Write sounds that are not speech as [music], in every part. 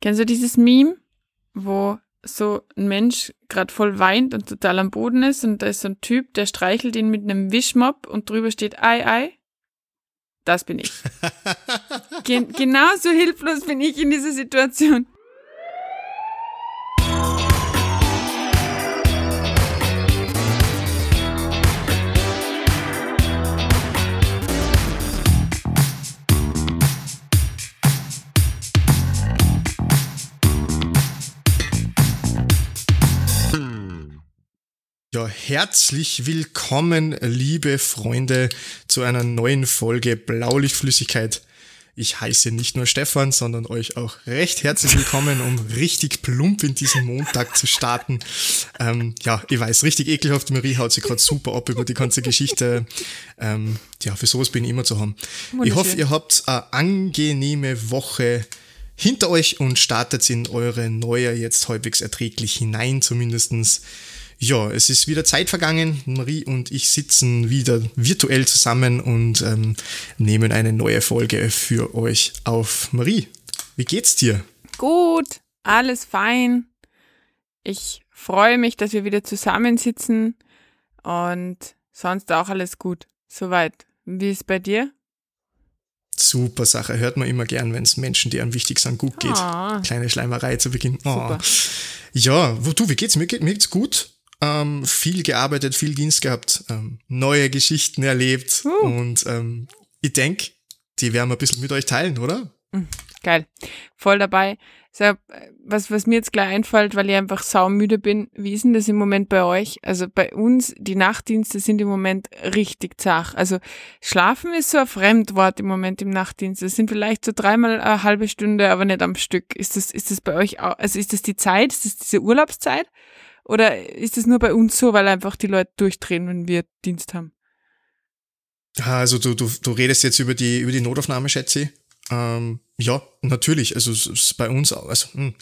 Kennst du dieses Meme, wo so ein Mensch gerade voll weint und total am Boden ist und da ist so ein Typ, der streichelt ihn mit einem Wischmopp und drüber steht Ei, Ei? Das bin ich. [laughs] Gen genauso hilflos bin ich in dieser Situation. Herzlich willkommen, liebe Freunde, zu einer neuen Folge Blaulichtflüssigkeit. Ich heiße nicht nur Stefan, sondern euch auch recht herzlich willkommen, um richtig plump in diesen Montag zu starten. Ähm, ja, ich weiß, richtig ekelhaft. Marie haut sich gerade super ab über die ganze Geschichte. Ähm, ja, für sowas bin ich immer zu haben. Ich hoffe, ihr habt eine angenehme Woche hinter euch und startet in eure neue jetzt halbwegs erträglich hinein, zumindestens. Ja, es ist wieder Zeit vergangen. Marie und ich sitzen wieder virtuell zusammen und ähm, nehmen eine neue Folge für euch auf. Marie, wie geht's dir? Gut, alles fein. Ich freue mich, dass wir wieder zusammensitzen und sonst auch alles gut. Soweit. Wie ist bei dir? Super Sache. Hört man immer gern, wenn es Menschen, die einem wichtig sind, gut geht. Oh. Kleine Schleimerei zu Beginn. Oh. Ja, wo du, wie geht's? Mir, geht, mir geht's gut ähm, viel gearbeitet, viel Dienst gehabt, ähm, neue Geschichten erlebt uh. und ähm, ich denke, die werden wir ein bisschen mit euch teilen, oder? Mhm, geil. Voll dabei. So, was, was mir jetzt gleich einfällt, weil ich einfach saumüde bin, wie ist denn das im Moment bei euch? Also bei uns, die Nachtdienste sind im Moment richtig zach. Also schlafen ist so ein Fremdwort im Moment im Nachtdienst. Das sind vielleicht so dreimal eine halbe Stunde, aber nicht am Stück. Ist das, ist das bei euch auch, also ist das die Zeit? Ist das diese Urlaubszeit? Oder ist es nur bei uns so, weil einfach die Leute durchdrehen, wenn wir Dienst haben? Also du, du, du redest jetzt über die, über die Notaufnahme, schätze ich. Ähm, ja, natürlich. Also es ist bei uns, also mh, hm,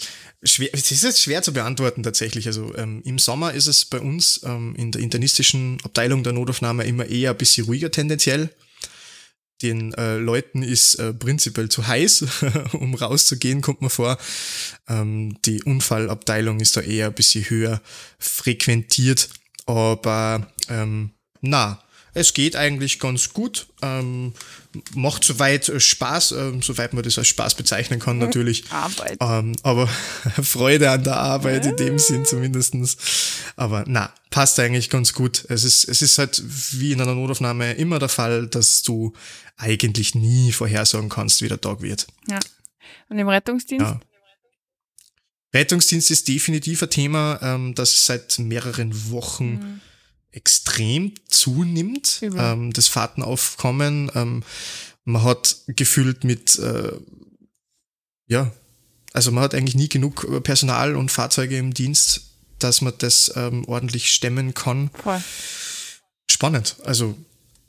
schwer, es ist jetzt schwer zu beantworten tatsächlich. Also ähm, im Sommer ist es bei uns ähm, in der internistischen Abteilung der Notaufnahme immer eher ein bisschen ruhiger tendenziell den äh, Leuten ist äh, prinzipiell zu heiß, [laughs] um rauszugehen, kommt man vor. Ähm, die Unfallabteilung ist da eher ein bisschen höher frequentiert, aber ähm, na, es geht eigentlich ganz gut. Ähm, macht soweit Spaß, ähm, soweit man das als Spaß bezeichnen kann, natürlich. Arbeit. Ähm, aber [laughs] Freude an der Arbeit in dem Sinn zumindestens. Aber na, passt eigentlich ganz gut. Es ist, es ist halt wie in einer Notaufnahme immer der Fall, dass du eigentlich nie vorhersagen kannst, wie der Tag wird. Ja. Und im Rettungsdienst? Ja. Rettungsdienst ist definitiv ein Thema, ähm, das seit mehreren Wochen mhm extrem zunimmt, ähm, das Fahrtenaufkommen. Ähm, man hat gefühlt mit, äh, ja, also man hat eigentlich nie genug Personal und Fahrzeuge im Dienst, dass man das ähm, ordentlich stemmen kann. Voll. Spannend. Also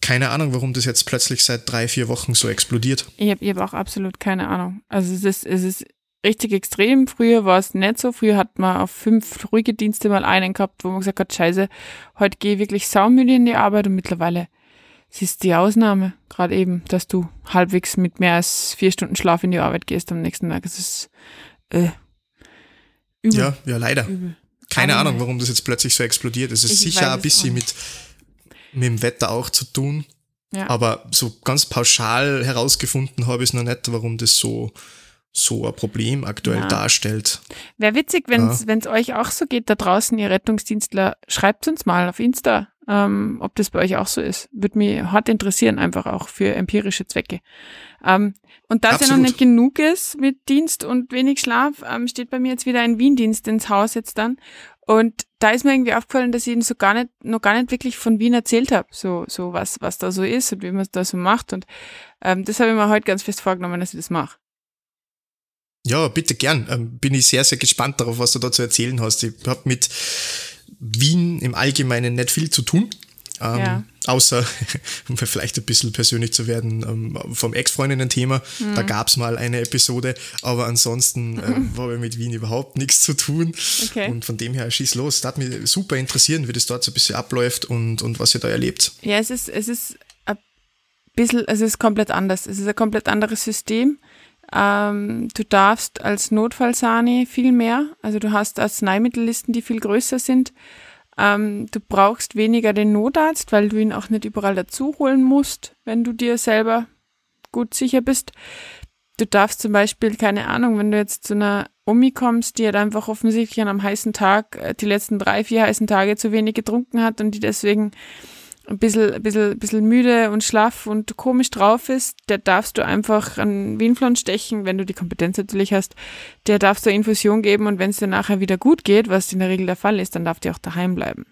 keine Ahnung, warum das jetzt plötzlich seit drei, vier Wochen so explodiert. Ich habe hab auch absolut keine Ahnung. Also es ist, es ist richtig extrem. Früher war es nicht so. Früher hat man auf fünf ruhige Dienste mal einen gehabt, wo man gesagt hat, scheiße, heute gehe ich wirklich saumüde in die Arbeit und mittlerweile es ist die Ausnahme, gerade eben, dass du halbwegs mit mehr als vier Stunden Schlaf in die Arbeit gehst am nächsten Tag. Es ist äh, übel. Ja, ja, leider. Übel. Keine Ahnung, warum das jetzt plötzlich so explodiert. Es ist sicher ein bisschen mit, mit dem Wetter auch zu tun. Ja. Aber so ganz pauschal herausgefunden habe ich es noch nicht, warum das so so ein Problem aktuell ja. darstellt. Wäre witzig, wenn es ja. euch auch so geht da draußen, ihr Rettungsdienstler, schreibt uns mal auf Insta, ähm, ob das bei euch auch so ist. Würde mich hart interessieren, einfach auch für empirische Zwecke. Ähm, und da es ja noch nicht genug ist mit Dienst und wenig Schlaf, ähm, steht bei mir jetzt wieder ein Wien-Dienst ins Haus jetzt dann. Und da ist mir irgendwie aufgefallen, dass ich Ihnen so gar nicht, noch gar nicht wirklich von Wien erzählt habe, so, so was, was da so ist und wie man es da so macht. Und ähm, das habe ich mir heute ganz fest vorgenommen, dass ich das mache. Ja, bitte gern. Ähm, bin ich sehr, sehr gespannt darauf, was du da zu erzählen hast. Ich habe mit Wien im Allgemeinen nicht viel zu tun. Ähm, ja. Außer, [laughs] um vielleicht ein bisschen persönlich zu werden, ähm, vom Ex-Freundinnen-Thema. Mhm. Da gab es mal eine Episode, aber ansonsten äh, [laughs] habe ich mit Wien überhaupt nichts zu tun. Okay. Und von dem her schieß los. Das hat mich super interessieren, wie das dort so ein bisschen abläuft und, und was ihr da erlebt. Ja, es ist, es ist ein bisschen, es ist komplett anders. Es ist ein komplett anderes System. Ähm, du darfst als Notfallsani viel mehr. Also du hast Arzneimittellisten, die viel größer sind. Ähm, du brauchst weniger den Notarzt, weil du ihn auch nicht überall dazu holen musst, wenn du dir selber gut sicher bist. Du darfst zum Beispiel, keine Ahnung, wenn du jetzt zu einer Omi kommst, die halt einfach offensichtlich an einem heißen Tag, äh, die letzten drei, vier heißen Tage zu wenig getrunken hat und die deswegen ein bisschen, ein bisschen, bisschen müde und schlaff und komisch drauf ist, der darfst du einfach an Wienflon stechen, wenn du die Kompetenz natürlich hast. Der darfst du Infusion geben und wenn es dir nachher wieder gut geht, was in der Regel der Fall ist, dann darf die auch daheim bleiben.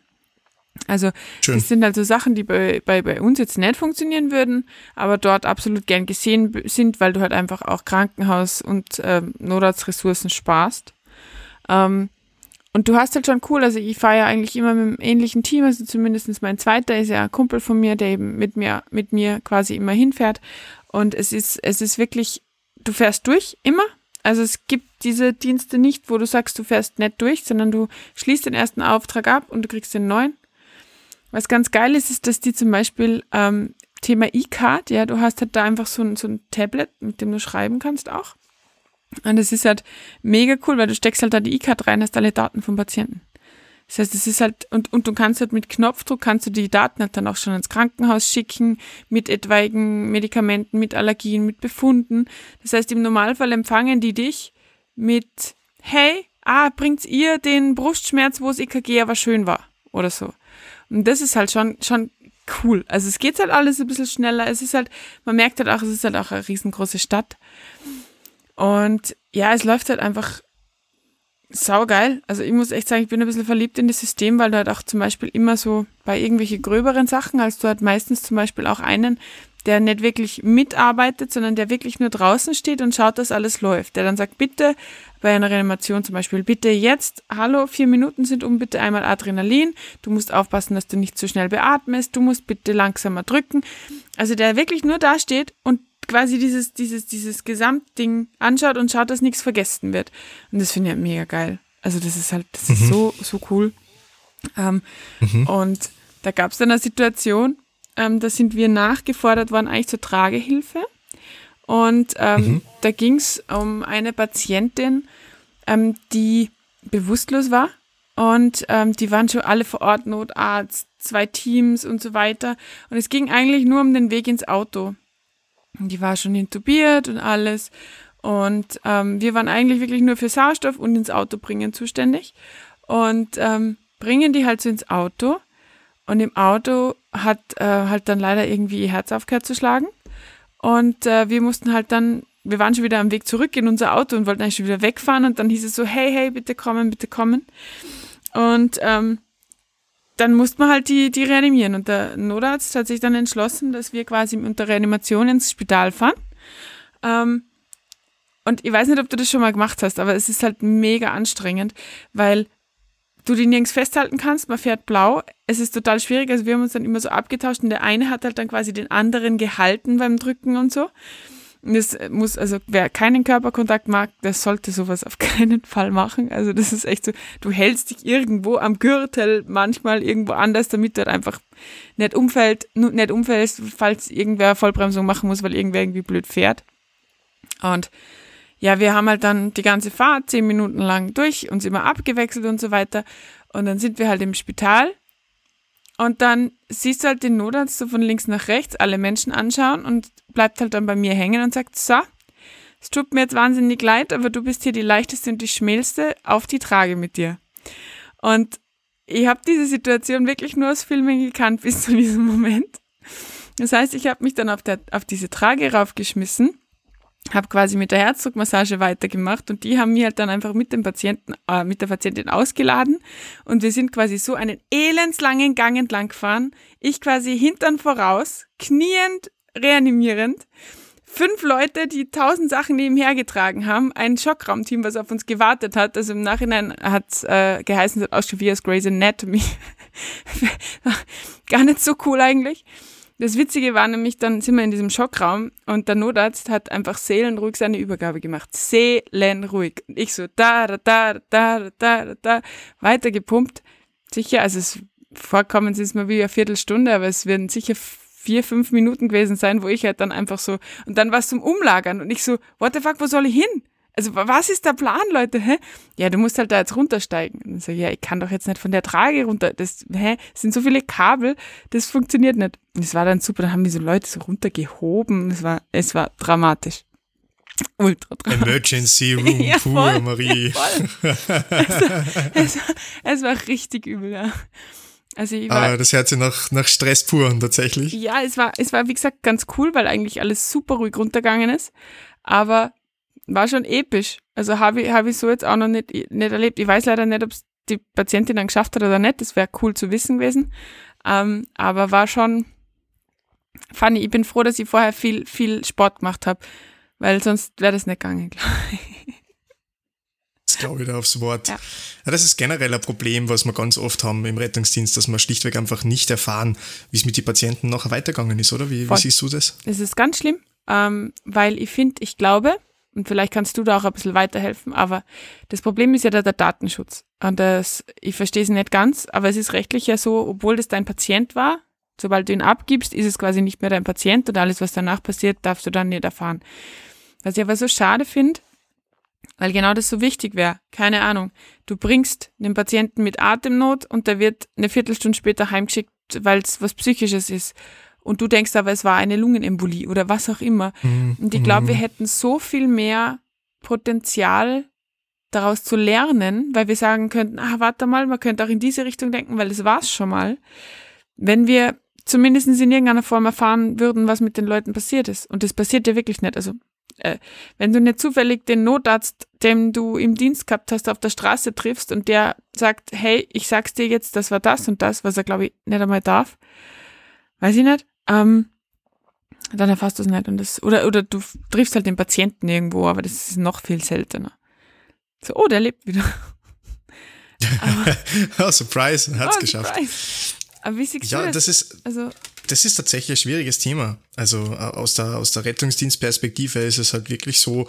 Also Schön. das sind also Sachen, die bei, bei, bei uns jetzt nicht funktionieren würden, aber dort absolut gern gesehen sind, weil du halt einfach auch Krankenhaus und ähm, Notarztressourcen sparst. Ähm, und du hast halt schon cool, also ich fahre ja eigentlich immer mit einem ähnlichen Team, also zumindest mein zweiter ist ja ein Kumpel von mir, der eben mit mir, mit mir quasi immer hinfährt. Und es ist, es ist wirklich, du fährst durch, immer. Also es gibt diese Dienste nicht, wo du sagst, du fährst nicht durch, sondern du schließt den ersten Auftrag ab und du kriegst den neuen. Was ganz geil ist, ist, dass die zum Beispiel ähm, Thema E-Card, ja, du hast halt da einfach so ein, so ein Tablet, mit dem du schreiben kannst auch. Und es ist halt mega cool, weil du steckst halt da die E-Card rein, hast alle Daten vom Patienten. Das heißt, es ist halt, und, und du kannst halt mit Knopfdruck, kannst du die Daten halt dann auch schon ins Krankenhaus schicken, mit etwaigen Medikamenten, mit Allergien, mit Befunden. Das heißt, im Normalfall empfangen die dich mit, hey, ah, bringt's ihr den Brustschmerz, wo das EKG aber schön war, oder so. Und das ist halt schon, schon cool. Also es geht halt alles ein bisschen schneller. Es ist halt, man merkt halt auch, es ist halt auch eine riesengroße Stadt. Und ja, es läuft halt einfach saugeil. Also ich muss echt sagen, ich bin ein bisschen verliebt in das System, weil du halt auch zum Beispiel immer so bei irgendwelchen gröberen Sachen, als du halt meistens zum Beispiel auch einen, der nicht wirklich mitarbeitet, sondern der wirklich nur draußen steht und schaut, dass alles läuft. Der dann sagt, bitte bei einer Reanimation zum Beispiel, bitte jetzt, hallo, vier Minuten sind um, bitte einmal Adrenalin. Du musst aufpassen, dass du nicht zu schnell beatmest. Du musst bitte langsamer drücken. Also der wirklich nur da steht und quasi dieses, dieses, dieses Gesamtding anschaut und schaut, dass nichts vergessen wird. Und das finde ich mega geil. Also das ist halt, das mhm. ist so, so cool. Ähm, mhm. Und da gab es dann eine Situation, ähm, da sind wir nachgefordert worden, eigentlich zur Tragehilfe. Und ähm, mhm. da ging es um eine Patientin, ähm, die bewusstlos war. Und ähm, die waren schon alle vor Ort, Notarzt, zwei Teams und so weiter. Und es ging eigentlich nur um den Weg ins Auto. Die war schon intubiert und alles. Und ähm, wir waren eigentlich wirklich nur für Sauerstoff und ins Auto bringen zuständig. Und ähm, bringen die halt so ins Auto. Und im Auto hat äh, halt dann leider irgendwie ihr Herz aufgehört zu schlagen. Und äh, wir mussten halt dann, wir waren schon wieder am Weg zurück in unser Auto und wollten eigentlich schon wieder wegfahren. Und dann hieß es so, hey, hey, bitte kommen, bitte kommen. Und ähm, dann musste man halt die, die reanimieren. Und der Notarzt hat sich dann entschlossen, dass wir quasi unter Reanimation ins Spital fahren. Ähm, und ich weiß nicht, ob du das schon mal gemacht hast, aber es ist halt mega anstrengend, weil du die nirgends festhalten kannst. Man fährt blau. Es ist total schwierig. Also wir haben uns dann immer so abgetauscht und der eine hat halt dann quasi den anderen gehalten beim Drücken und so. Das muss, also wer keinen Körperkontakt mag, der sollte sowas auf [laughs] keinen Fall machen. Also das ist echt so, du hältst dich irgendwo am Gürtel, manchmal irgendwo anders, damit du halt einfach nicht umfällt, nicht umfällst, falls irgendwer Vollbremsung machen muss, weil irgendwer irgendwie blöd fährt. Und ja, wir haben halt dann die ganze Fahrt zehn Minuten lang durch, uns immer abgewechselt und so weiter. Und dann sind wir halt im Spital und dann siehst du halt den Notarzt so von links nach rechts alle Menschen anschauen und bleibt halt dann bei mir hängen und sagt, so, es tut mir jetzt wahnsinnig leid, aber du bist hier die leichteste und die schmälste auf die Trage mit dir. Und ich habe diese Situation wirklich nur aus Filmen gekannt [laughs] bis zu diesem Moment. Das heißt, ich habe mich dann auf, der, auf diese Trage raufgeschmissen habe quasi mit der Herzdruckmassage weitergemacht und die haben mir halt dann einfach mit dem Patienten, äh, mit der Patientin ausgeladen und wir sind quasi so einen elendslangen Gang entlang gefahren. Ich quasi hintern voraus, kniend, reanimierend. Fünf Leute, die tausend Sachen nebenher getragen haben, ein Schockraumteam, was auf uns gewartet hat. Also im Nachhinein hat äh, geheißen, es hat ausgeschaut wie Grey's Anatomy. [laughs] Gar nicht so cool eigentlich. Das Witzige war nämlich, dann sind wir in diesem Schockraum und der Notarzt hat einfach seelenruhig seine Übergabe gemacht. Seelenruhig. Und ich so da, da, da, da, da, da, da, weiter gepumpt. Sicher, also es vorkommen es ist mal wie eine Viertelstunde, aber es werden sicher vier, fünf Minuten gewesen sein, wo ich halt dann einfach so, und dann war es zum Umlagern und ich so, what the fuck, wo soll ich hin? Also was ist der Plan, Leute? Hä? Ja, du musst halt da jetzt runtersteigen. Und so, ja, ich kann doch jetzt nicht von der Trage runter. Das, hä? Es sind so viele Kabel, das funktioniert nicht. Und es war dann super, da haben die so Leute so runtergehoben. Es war, es war dramatisch. Ultra dramatisch. Emergency [laughs] Room ja, pur, Marie. Voll. Also, es, war, es war richtig übel, ja. Also ich war, ah, das hört sich nach, nach Stress pur an, tatsächlich. Ja, es war, es war, wie gesagt, ganz cool, weil eigentlich alles super ruhig runtergegangen ist. Aber war schon episch. Also habe ich, hab ich so jetzt auch noch nicht, nicht erlebt. Ich weiß leider nicht, ob es die Patientin dann geschafft hat oder nicht. Das wäre cool zu wissen gewesen. Ähm, aber war schon funny. Ich bin froh, dass ich vorher viel, viel Sport gemacht habe, weil sonst wäre das nicht gegangen, glaube ich. Das glaube ich da aufs Wort. Ja. ja. das ist generell ein Problem, was wir ganz oft haben im Rettungsdienst, dass wir schlichtweg einfach nicht erfahren, wie es mit den Patienten nachher weitergegangen ist, oder? Wie, wie siehst du das? Es ist ganz schlimm, ähm, weil ich finde, ich glaube, und vielleicht kannst du da auch ein bisschen weiterhelfen, aber das Problem ist ja der, der Datenschutz. Und das, ich verstehe es nicht ganz, aber es ist rechtlich ja so, obwohl das dein Patient war, sobald du ihn abgibst, ist es quasi nicht mehr dein Patient und alles, was danach passiert, darfst du dann nicht erfahren. Was ich aber so schade finde, weil genau das so wichtig wäre. Keine Ahnung. Du bringst den Patienten mit Atemnot und der wird eine Viertelstunde später heimgeschickt, weil es was Psychisches ist und du denkst aber, es war eine Lungenembolie oder was auch immer. Mhm. Und ich glaube, wir mhm. hätten so viel mehr Potenzial daraus zu lernen, weil wir sagen könnten, ah, warte mal, man könnte auch in diese Richtung denken, weil das war es schon mal. Wenn wir zumindest in irgendeiner Form erfahren würden, was mit den Leuten passiert ist. Und das passiert ja wirklich nicht. Also, äh, wenn du nicht zufällig den Notarzt, den du im Dienst gehabt hast, auf der Straße triffst und der sagt, hey, ich sag's dir jetzt, das war das und das, was er, glaube ich, nicht einmal darf. Weiß ich nicht. Ähm, dann erfasst du es nicht. Und das, oder, oder du triffst halt den Patienten irgendwo, aber das ist noch viel seltener. So, oh, der lebt wieder. [laughs] oh, Surprise, hat es oh, geschafft. Surprise. Aber wie siehst ja, das? das ist, also, das ist tatsächlich ein schwieriges Thema. Also äh, aus der, aus der Rettungsdienstperspektive ist es halt wirklich so,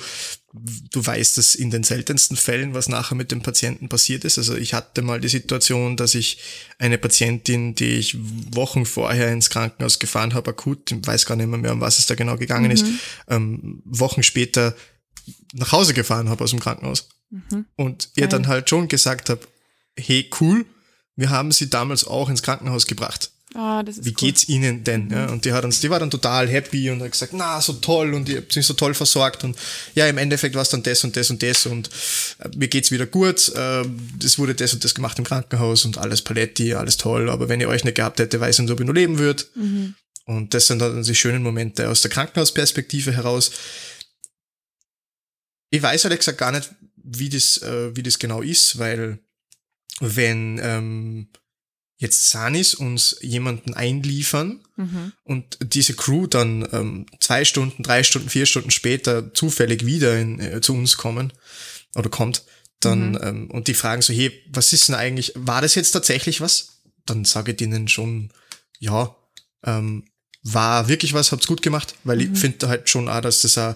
du weißt es in den seltensten Fällen, was nachher mit dem Patienten passiert ist. Also ich hatte mal die Situation, dass ich eine Patientin, die ich Wochen vorher ins Krankenhaus gefahren habe, akut, weiß gar nicht mehr, mehr um was es da genau gegangen mhm. ist, ähm, Wochen später nach Hause gefahren habe aus dem Krankenhaus. Mhm. Und ihr dann halt schon gesagt habe, hey cool, wir haben sie damals auch ins Krankenhaus gebracht. Oh, Wie cool. geht's Ihnen denn? Mhm. Ja, und die hat uns, die war dann total happy und hat gesagt, na, so toll und ihr habt mich so toll versorgt und ja, im Endeffekt war es dann das und das und das und äh, mir geht's wieder gut, äh, es wurde das und das gemacht im Krankenhaus und alles Paletti, alles toll, aber wenn ihr euch nicht gehabt hätte, weiß ich nicht, ob ich nur leben würde. Mhm. Und das sind dann die schönen Momente aus der Krankenhausperspektive heraus. Ich weiß ehrlich gesagt gar nicht, wie das, äh, wie das genau ist, weil wenn ähm, jetzt Sanis uns jemanden einliefern mhm. und diese Crew dann ähm, zwei Stunden, drei Stunden, vier Stunden später zufällig wieder in, äh, zu uns kommen oder kommt, dann mhm. ähm, und die fragen so, hey, was ist denn eigentlich, war das jetzt tatsächlich was? Dann sage ich denen schon, ja, ähm, war wirklich was, habt's gut gemacht, weil mhm. ich finde halt schon auch, dass das ein,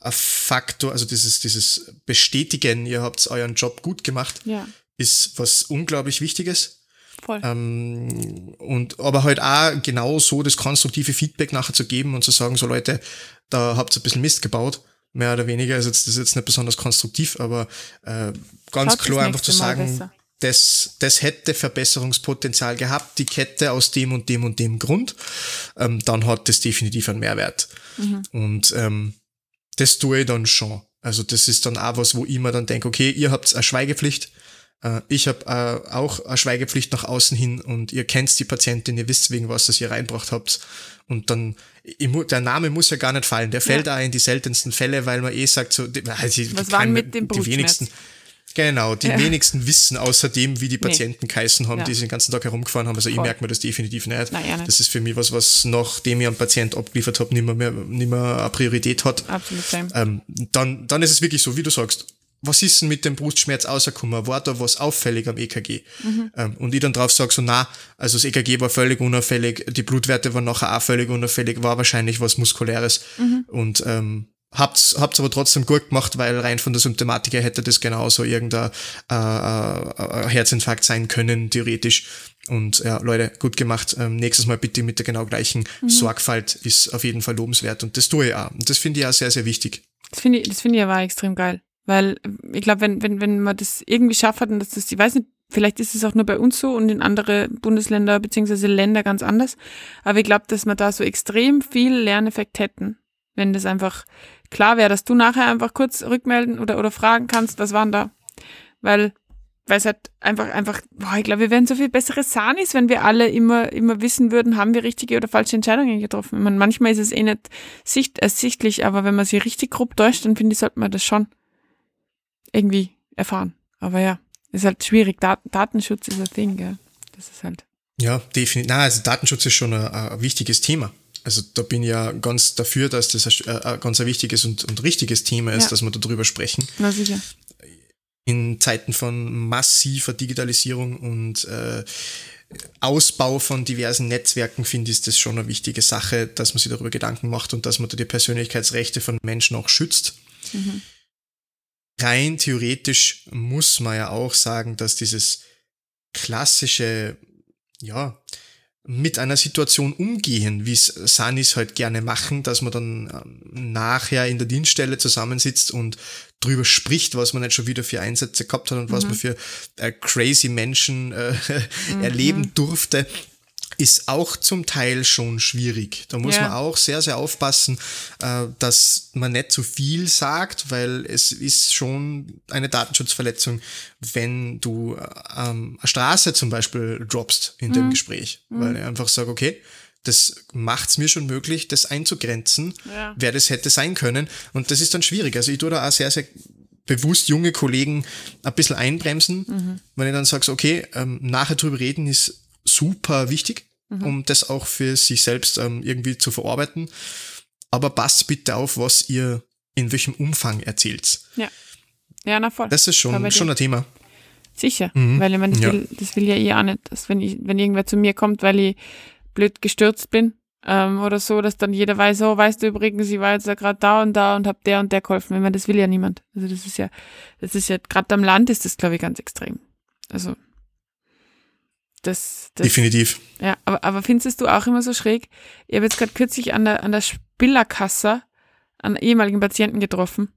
ein Faktor, also dieses, dieses Bestätigen, ihr habt euren Job gut gemacht, ja. Ist was unglaublich Wichtiges Voll. Ähm, und aber halt auch genau so das konstruktive Feedback nachher zu geben und zu sagen, so Leute, da habt ihr ein bisschen Mist gebaut, mehr oder weniger. Also das ist jetzt nicht besonders konstruktiv, aber äh, ganz Schaut klar einfach zu sagen, das, das hätte Verbesserungspotenzial gehabt, die Kette aus dem und dem und dem Grund, ähm, dann hat das definitiv einen Mehrwert. Mhm. Und ähm, das tue ich dann schon. Also das ist dann auch was, wo ich mir dann denke, okay, ihr habt eine Schweigepflicht, ich habe äh, auch eine Schweigepflicht nach außen hin und ihr kennt die Patientin, ihr wisst wegen was, das ihr reinbracht habt. Und dann, der Name muss ja gar nicht fallen. Der fällt ja. auch in die seltensten Fälle, weil man eh sagt, so, also, was waren mit dem die wenigsten, Genau, die ja. wenigsten wissen außerdem, wie die Patienten nee. geheißen haben, ja. die sie den ganzen Tag herumgefahren haben. Also Voll. ich merke mir das definitiv nicht. Nein, nicht. Das ist für mich was, was nachdem ich einen Patient abgeliefert habe, nicht mehr, mehr, nicht mehr eine Priorität hat. Absolut. Ähm, dann, dann ist es wirklich so, wie du sagst, was ist denn mit dem Brustschmerz rausgekommen? War da was auffällig am EKG? Mhm. Ähm, und ich dann drauf sage so, na, also das EKG war völlig unauffällig, die Blutwerte waren nachher auch völlig unauffällig, war wahrscheinlich was Muskuläres. Mhm. Und ähm, habt's, habt's aber trotzdem gut gemacht, weil rein von der Symptomatik her hätte das genauso irgendein äh, äh, Herzinfarkt sein können, theoretisch. Und ja, Leute, gut gemacht. Ähm, nächstes Mal bitte mit der genau gleichen mhm. Sorgfalt ist auf jeden Fall lobenswert. Und das tue ich auch. Und das finde ich auch sehr, sehr wichtig. Das finde ich, das finde ich aber extrem geil. Weil ich glaube, wenn, wenn, wenn man das irgendwie schafft und dass das, ich weiß nicht, vielleicht ist es auch nur bei uns so und in andere Bundesländer beziehungsweise Länder ganz anders. Aber ich glaube, dass wir da so extrem viel Lerneffekt hätten, wenn das einfach klar wäre, dass du nachher einfach kurz rückmelden oder, oder fragen kannst, was waren da. Weil weil es halt einfach, einfach, boah, ich glaube, wir wären so viel bessere Sanis, wenn wir alle immer, immer wissen würden, haben wir richtige oder falsche Entscheidungen getroffen. Ich meine, manchmal ist es eh nicht sicht, ersichtlich, aber wenn man sie richtig grob täuscht, dann finde ich, sollte man das schon irgendwie erfahren. Aber ja, ist halt schwierig. Dat Datenschutz ist ein Ding, gell? Das ist halt. Ja, definitiv. Na, also Datenschutz ist schon ein, ein, wichtiges Thema. Also da bin ich ja ganz dafür, dass das ein, ein ganz ein wichtiges und, und richtiges Thema ist, ja. dass wir darüber sprechen. Na sicher in Zeiten von massiver Digitalisierung und äh, Ausbau von diversen Netzwerken finde ich das schon eine wichtige Sache, dass man sich darüber Gedanken macht und dass man da die Persönlichkeitsrechte von Menschen auch schützt. Mhm. Rein theoretisch muss man ja auch sagen, dass dieses klassische, ja, mit einer Situation umgehen, wie es Sanis halt gerne machen, dass man dann ähm, nachher in der Dienststelle zusammensitzt und drüber spricht, was man nicht schon wieder für Einsätze gehabt hat und mhm. was man für äh, crazy Menschen äh, [laughs] mhm. erleben durfte ist auch zum Teil schon schwierig. Da muss ja. man auch sehr, sehr aufpassen, äh, dass man nicht zu viel sagt, weil es ist schon eine Datenschutzverletzung, wenn du ähm, eine Straße zum Beispiel droppst in mhm. dem Gespräch, mhm. weil ich einfach sage, okay, das macht es mir schon möglich, das einzugrenzen, ja. wer das hätte sein können. Und das ist dann schwierig. Also ich tue da auch sehr, sehr bewusst junge Kollegen ein bisschen einbremsen, mhm. wenn ich dann sage, okay, ähm, nachher drüber reden ist super wichtig, mhm. um das auch für sich selbst ähm, irgendwie zu verarbeiten. Aber passt bitte auf, was ihr in welchem Umfang erzählt. Ja. Ja, na voll. Das ist schon, schon ein Thema. Sicher, mhm. weil ich meine, das, ja. will, das will ja eh auch nicht, dass wenn, ich, wenn irgendwer zu mir kommt, weil ich blöd gestürzt bin ähm, oder so, dass dann jeder weiß, oh, weißt du übrigens, ich war jetzt ja gerade da und da und hab der und der geholfen. Ich meine, das will ja niemand. Also das ist ja, das ist ja, gerade am Land ist das, glaube ich, ganz extrem. Also das, das, Definitiv. Ja, aber, aber findest du auch immer so schräg? Ich habe jetzt gerade kürzlich an der, an der Spillerkasse einen ehemaligen Patienten getroffen.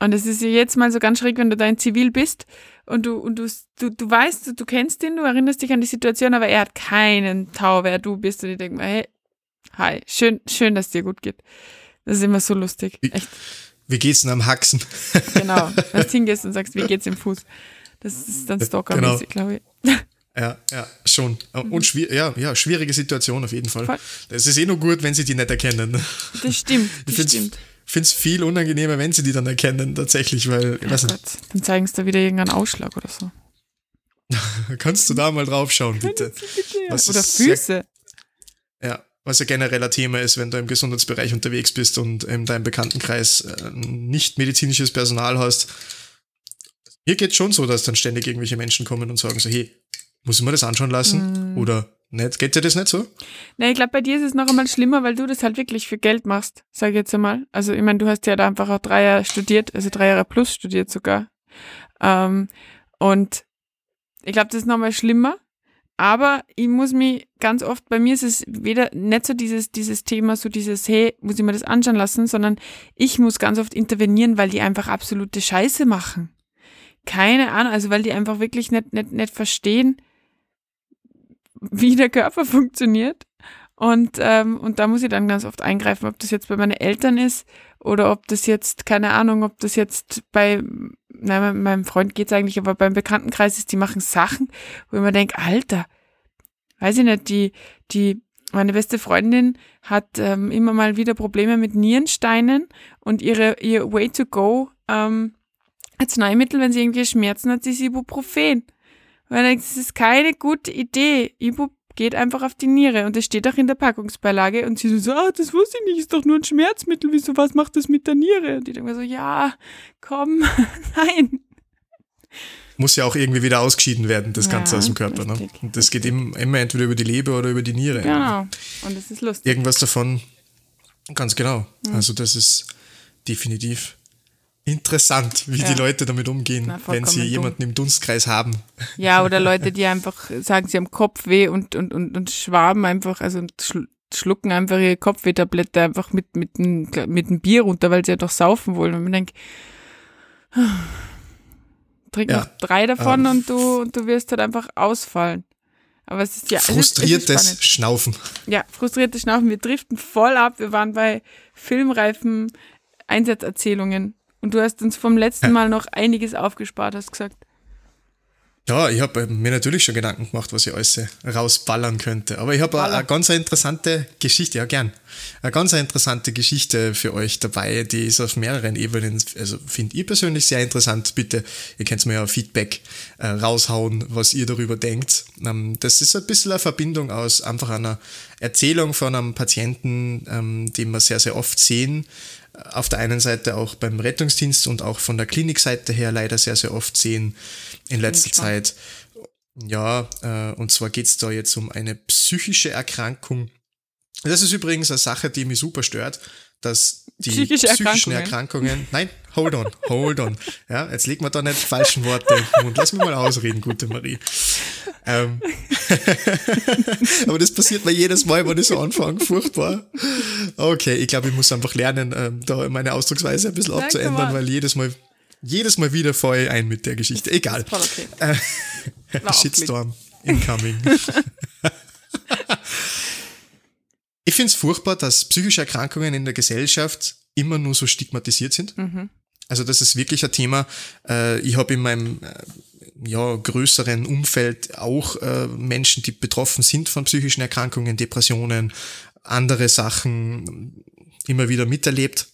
Und es ist ja jetzt mal so ganz schräg, wenn du da in Zivil bist und du, und du, du, du weißt, du, du kennst ihn, du erinnerst dich an die Situation, aber er hat keinen Tau, wer du bist. Und ich denke mir, hey, hi, schön, schön, dass dir gut geht. Das ist immer so lustig. Wie, Echt. Wie geht's denn am Haxen? genau, wenn du hingehst und sagst, wie geht's im Fuß? Das ist dann Stalker-mäßig, genau. glaube ich. Ja, ja, schon. Und mhm. schwier ja, ja, schwierige Situation auf jeden Fall. Voll. Es ist eh nur gut, wenn sie die nicht erkennen. Das stimmt. [laughs] Das ich finde es viel unangenehmer, wenn sie die dann erkennen, tatsächlich, weil. Ja, Gott, dann zeigen sie da wieder irgendeinen Ausschlag oder so. [laughs] Kannst du da mal drauf schauen, bitte? bitte ja. Oder Füße. Ja, ja, was ja generell ein Thema ist, wenn du im Gesundheitsbereich unterwegs bist und in deinem Bekanntenkreis äh, nicht medizinisches Personal hast. Hier geht es schon so, dass dann ständig irgendwelche Menschen kommen und sagen so, hey, muss ich mir das anschauen lassen? Mm. Oder nicht? Geht dir das nicht so? Nein, ich glaube, bei dir ist es noch einmal schlimmer, weil du das halt wirklich für Geld machst, sage ich jetzt einmal. Also, ich meine, du hast ja da einfach auch drei Jahre studiert, also drei Jahre plus studiert sogar. Ähm, und ich glaube, das ist noch mal schlimmer. Aber ich muss mich ganz oft, bei mir ist es weder nicht so dieses, dieses Thema, so dieses, hey, muss ich mir das anschauen lassen, sondern ich muss ganz oft intervenieren, weil die einfach absolute Scheiße machen. Keine Ahnung, also weil die einfach wirklich nicht, nicht, nicht verstehen, wie der Körper [laughs] funktioniert. Und, ähm, und da muss ich dann ganz oft eingreifen, ob das jetzt bei meinen Eltern ist oder ob das jetzt, keine Ahnung, ob das jetzt bei, nein, meinem Freund geht's eigentlich, aber beim Bekanntenkreis ist, die machen Sachen, wo ich mir denke, Alter, weiß ich nicht, die, die, meine beste Freundin hat ähm, immer mal wieder Probleme mit Nierensteinen und ihre, ihr Way to go ähm, Arzneimittel, wenn sie irgendwie Schmerzen hat, ist Ibuprofen. Weil denkt, das ist keine gute Idee. Ibu geht einfach auf die Niere und es steht auch in der Packungsbeilage und sie so, ah, das wusste ich nicht, ist doch nur ein Schmerzmittel, wieso, was macht das mit der Niere? Und die denken so, ja, komm, [laughs] nein. Muss ja auch irgendwie wieder ausgeschieden werden, das Ganze ja, aus dem Körper. Ne? Und das geht immer, immer entweder über die Leber oder über die Niere. Genau, und das ist lustig. Irgendwas davon, ganz genau. Mhm. Also das ist definitiv interessant, wie ja. die Leute damit umgehen, Na, wenn sie jemanden dumm. im Dunstkreis haben. Ja, oder Leute, die einfach sagen, sie haben Kopfweh und, und, und, und schwaben einfach, also schlucken einfach ihre Kopfwehtablette einfach mit, mit, ein, mit einem Bier runter, weil sie ja doch saufen wollen. Und man denkt, [sighs] trink ja. noch drei davon ähm, und du, und du wirst halt einfach ausfallen. Aber es ist ja frustriertes es ist, es ist Schnaufen. Ja, frustriertes Schnaufen. Wir driften voll ab. Wir waren bei filmreifen Einsetzerzählungen und du hast uns vom letzten Mal noch einiges aufgespart, hast gesagt. Ja, ich habe mir natürlich schon Gedanken gemacht, was ich alles rausballern könnte. Aber ich habe eine ganz interessante Geschichte, ja gern, eine ganz interessante Geschichte für euch dabei, die ist auf mehreren Ebenen, also finde ich persönlich sehr interessant. Bitte, ihr könnt mir ja Feedback äh, raushauen, was ihr darüber denkt. Ähm, das ist ein bisschen eine Verbindung aus einfach einer Erzählung von einem Patienten, ähm, den wir sehr, sehr oft sehen, auf der einen Seite auch beim Rettungsdienst und auch von der Klinikseite her leider sehr, sehr oft sehen in letzter Zeit. Ja, äh, und zwar geht es da jetzt um eine psychische Erkrankung. Das ist übrigens eine Sache, die mich super stört, dass die Psychische psychischen Erkrankungen. Erkrankungen, nein, hold on, hold on. Ja, jetzt legen wir da nicht falschen Worte im Mund. Lass mich mal ausreden, gute Marie. Ähm, [laughs] aber das passiert mir jedes Mal, wenn ich so anfange. Furchtbar. Okay, ich glaube, ich muss einfach lernen, ähm, da meine Ausdrucksweise ein bisschen abzuändern, weil jedes Mal, jedes Mal wieder voll ein mit der Geschichte. Egal. Okay. Äh, Shitstorm incoming. [laughs] ich finde es furchtbar, dass psychische Erkrankungen in der Gesellschaft immer nur so stigmatisiert sind. Mhm. Also das ist wirklich ein Thema. Äh, ich habe in meinem äh, ja, größeren Umfeld auch äh, Menschen, die betroffen sind von psychischen Erkrankungen, Depressionen, andere Sachen immer wieder miterlebt.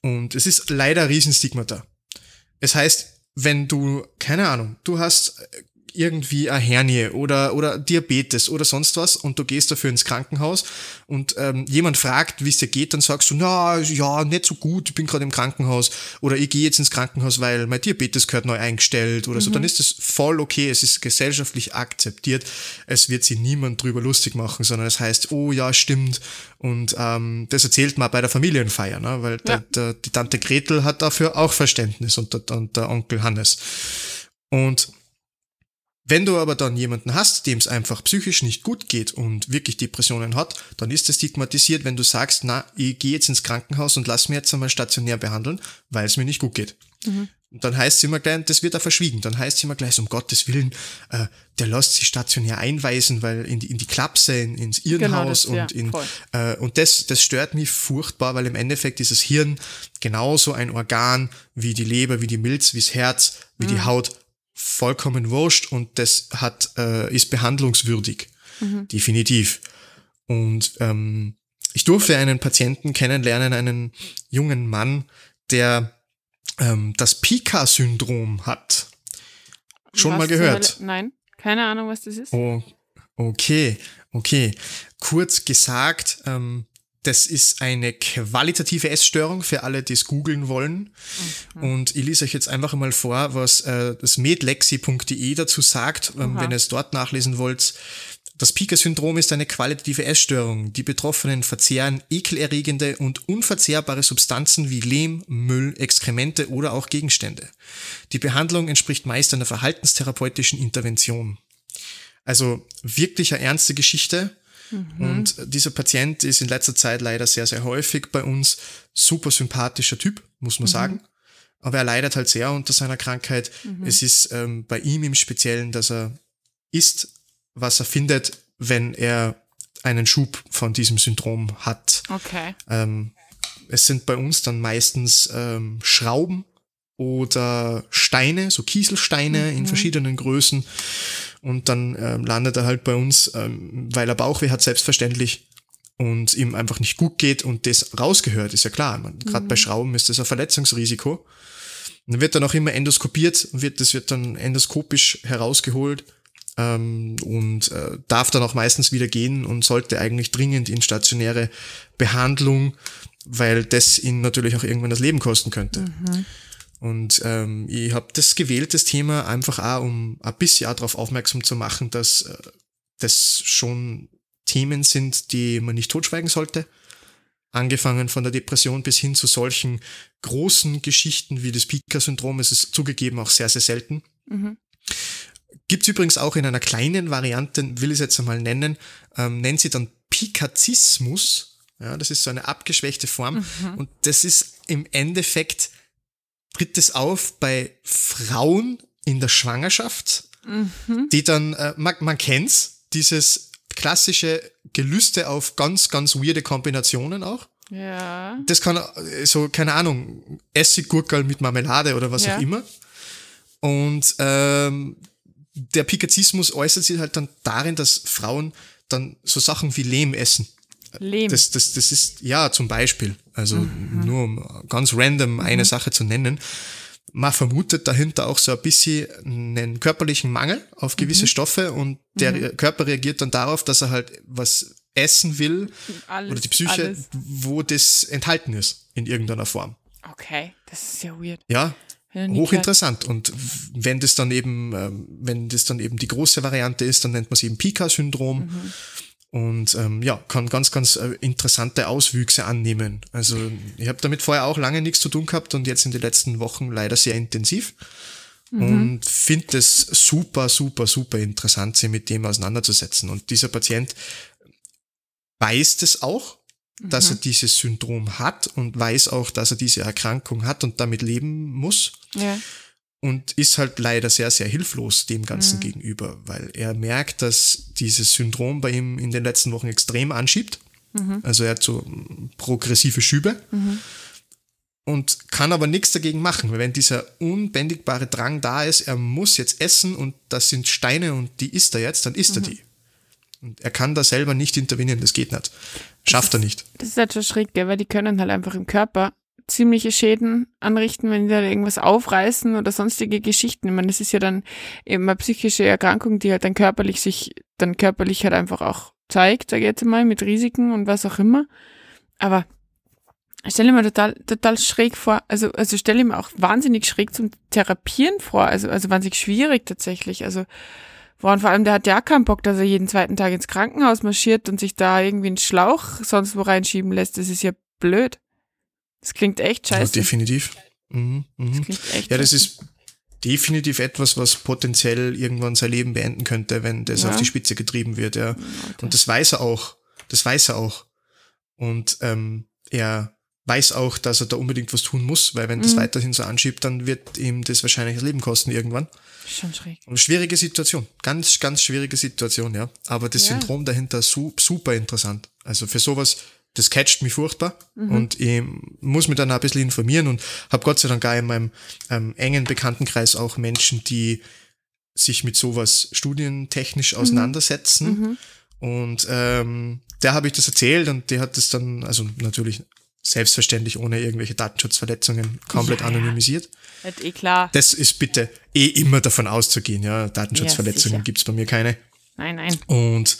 Und es ist leider ein Riesenstigmata. Es heißt, wenn du, keine Ahnung, du hast irgendwie eine Hernie oder, oder Diabetes oder sonst was und du gehst dafür ins Krankenhaus und ähm, jemand fragt, wie es dir geht, dann sagst du, na ja, nicht so gut, ich bin gerade im Krankenhaus oder ich gehe jetzt ins Krankenhaus, weil mein Diabetes gehört neu eingestellt oder mhm. so, dann ist es voll okay, es ist gesellschaftlich akzeptiert, es wird sich niemand drüber lustig machen, sondern es heißt, oh ja, stimmt und ähm, das erzählt man bei der Familienfeier, ne? weil ja. der, der, die Tante Gretel hat dafür auch Verständnis und der, und der Onkel Hannes. Und wenn du aber dann jemanden hast, dem es einfach psychisch nicht gut geht und wirklich Depressionen hat, dann ist es stigmatisiert, wenn du sagst, na, ich gehe jetzt ins Krankenhaus und lass mir jetzt einmal stationär behandeln, weil es mir nicht gut geht. Mhm. Und dann heißt es immer gleich, das wird da verschwiegen. Dann heißt es immer gleich, um Gottes Willen, äh, der lässt sich stationär einweisen, weil in die, in die Klapse, in, ins Irrenhaus genau das, und ja, in, äh, und das, das stört mich furchtbar, weil im Endeffekt ist das Hirn genauso ein Organ wie die Leber, wie die Milz, wie das Herz, wie mhm. die Haut vollkommen wurscht und das hat, äh, ist behandlungswürdig. Mhm. Definitiv. Und ähm, ich durfte einen Patienten kennenlernen, einen jungen Mann, der ähm, das Pika-Syndrom hat. Schon was mal gehört? Nein, keine Ahnung, was das ist. Oh, okay, okay. Kurz gesagt, ähm, das ist eine qualitative Essstörung für alle, die es googeln wollen. Mhm. Und ich lese euch jetzt einfach mal vor, was äh, das medlexi.de dazu sagt, ähm, wenn ihr es dort nachlesen wollt. Das Pika-Syndrom ist eine qualitative Essstörung. Die Betroffenen verzehren ekelerregende und unverzehrbare Substanzen wie Lehm, Müll, Exkremente oder auch Gegenstände. Die Behandlung entspricht meist einer verhaltenstherapeutischen Intervention. Also wirklich eine ernste Geschichte Mhm. Und dieser Patient ist in letzter Zeit leider sehr, sehr häufig bei uns. Super sympathischer Typ, muss man mhm. sagen. Aber er leidet halt sehr unter seiner Krankheit. Mhm. Es ist ähm, bei ihm im Speziellen, dass er isst, was er findet, wenn er einen Schub von diesem Syndrom hat. Okay. Ähm, es sind bei uns dann meistens ähm, Schrauben oder Steine, so Kieselsteine mhm. in verschiedenen Größen. Und dann ähm, landet er halt bei uns, ähm, weil er Bauchweh hat, selbstverständlich und ihm einfach nicht gut geht und das rausgehört, ist ja klar. Gerade mhm. bei Schrauben ist das ein Verletzungsrisiko. Und dann wird dann auch immer endoskopiert, wird, das wird dann endoskopisch herausgeholt ähm, und äh, darf dann auch meistens wieder gehen und sollte eigentlich dringend in stationäre Behandlung, weil das ihn natürlich auch irgendwann das Leben kosten könnte. Mhm. Und ähm, ich habe das gewählt, das Thema, einfach auch, um ein bisschen darauf aufmerksam zu machen, dass äh, das schon Themen sind, die man nicht totschweigen sollte. angefangen von der Depression bis hin zu solchen großen Geschichten wie das Pika-Syndrom. Es ist zugegeben auch sehr, sehr selten. Mhm. Gibt es übrigens auch in einer kleinen Variante, will ich es jetzt einmal nennen, ähm, nennt sie dann Pikazismus. Ja, das ist so eine abgeschwächte Form. Mhm. Und das ist im Endeffekt, tritt es auf bei Frauen in der Schwangerschaft, mhm. die dann, äh, man, man kennt's, dieses klassische Gelüste auf ganz, ganz weirde Kombinationen auch. Ja. Das kann äh, so, keine Ahnung, Essiggurkel mit Marmelade oder was ja. auch immer. Und ähm, der Pikazismus äußert sich halt dann darin, dass Frauen dann so Sachen wie Lehm essen. Lehm. Das, das, das ist, ja, zum Beispiel. Also mhm. nur um ganz random eine mhm. Sache zu nennen. Man vermutet dahinter auch so ein bisschen einen körperlichen Mangel auf gewisse mhm. Stoffe und der mhm. Körper reagiert dann darauf, dass er halt was essen will alles, oder die Psyche, alles. wo das enthalten ist in irgendeiner Form. Okay, das ist ja weird. Ja, hochinteressant. Und wenn das dann eben, ähm, wenn das dann eben die große Variante ist, dann nennt man es eben Pika-Syndrom. Mhm. Und ähm, ja, kann ganz, ganz äh, interessante Auswüchse annehmen. Also ich habe damit vorher auch lange nichts zu tun gehabt und jetzt in den letzten Wochen leider sehr intensiv. Mhm. Und finde es super, super, super interessant, sich mit dem auseinanderzusetzen. Und dieser Patient weiß es auch, dass mhm. er dieses Syndrom hat und weiß auch, dass er diese Erkrankung hat und damit leben muss. Ja. Und ist halt leider sehr, sehr hilflos dem Ganzen mhm. gegenüber, weil er merkt, dass dieses Syndrom bei ihm in den letzten Wochen extrem anschiebt. Mhm. Also er hat so progressive Schübe mhm. und kann aber nichts dagegen machen, weil wenn dieser unbändigbare Drang da ist, er muss jetzt essen und das sind Steine und die isst er jetzt, dann isst er mhm. die. Und er kann da selber nicht intervenieren, das geht nicht. Schafft er nicht. Das ist halt schon schräg, weil die können halt einfach im Körper ziemliche Schäden anrichten, wenn die da irgendwas aufreißen oder sonstige Geschichten. Ich meine, das ist ja dann eben eine psychische Erkrankung, die halt dann körperlich sich, dann körperlich halt einfach auch zeigt, sage ich jetzt mal, mit Risiken und was auch immer. Aber stelle mir total, total schräg vor, also, also stelle mir auch wahnsinnig schräg zum Therapieren vor, also, also wahnsinnig schwierig tatsächlich. Also, und vor allem, der hat ja keinen Bock, dass er jeden zweiten Tag ins Krankenhaus marschiert und sich da irgendwie einen Schlauch sonst wo reinschieben lässt. Das ist ja blöd. Das klingt echt scheiße. Ja, definitiv. Mhm, mhm. Das klingt echt ja, das scheiße. ist definitiv etwas, was potenziell irgendwann sein Leben beenden könnte, wenn das ja. auf die Spitze getrieben wird, ja. Und das weiß er auch. Das weiß er auch. Und ähm, er weiß auch, dass er da unbedingt was tun muss, weil wenn mhm. das weiterhin so anschiebt, dann wird ihm das wahrscheinlich das Leben kosten irgendwann. Schon schräg. Und schwierige Situation. Ganz, ganz schwierige Situation, ja. Aber das ja. Syndrom dahinter su super interessant. Also für sowas, das catcht mich furchtbar mhm. und ich muss mich dann auch ein bisschen informieren und habe Gott sei Dank auch in meinem ähm, engen Bekanntenkreis auch Menschen, die sich mit sowas studientechnisch mhm. auseinandersetzen. Mhm. Und ähm, der habe ich das erzählt und der hat das dann, also natürlich selbstverständlich ohne irgendwelche Datenschutzverletzungen komplett ja, anonymisiert. Ja. eh klar. Das ist bitte eh immer davon auszugehen, ja. Datenschutzverletzungen ja, gibt's bei mir keine. Nein, nein. Und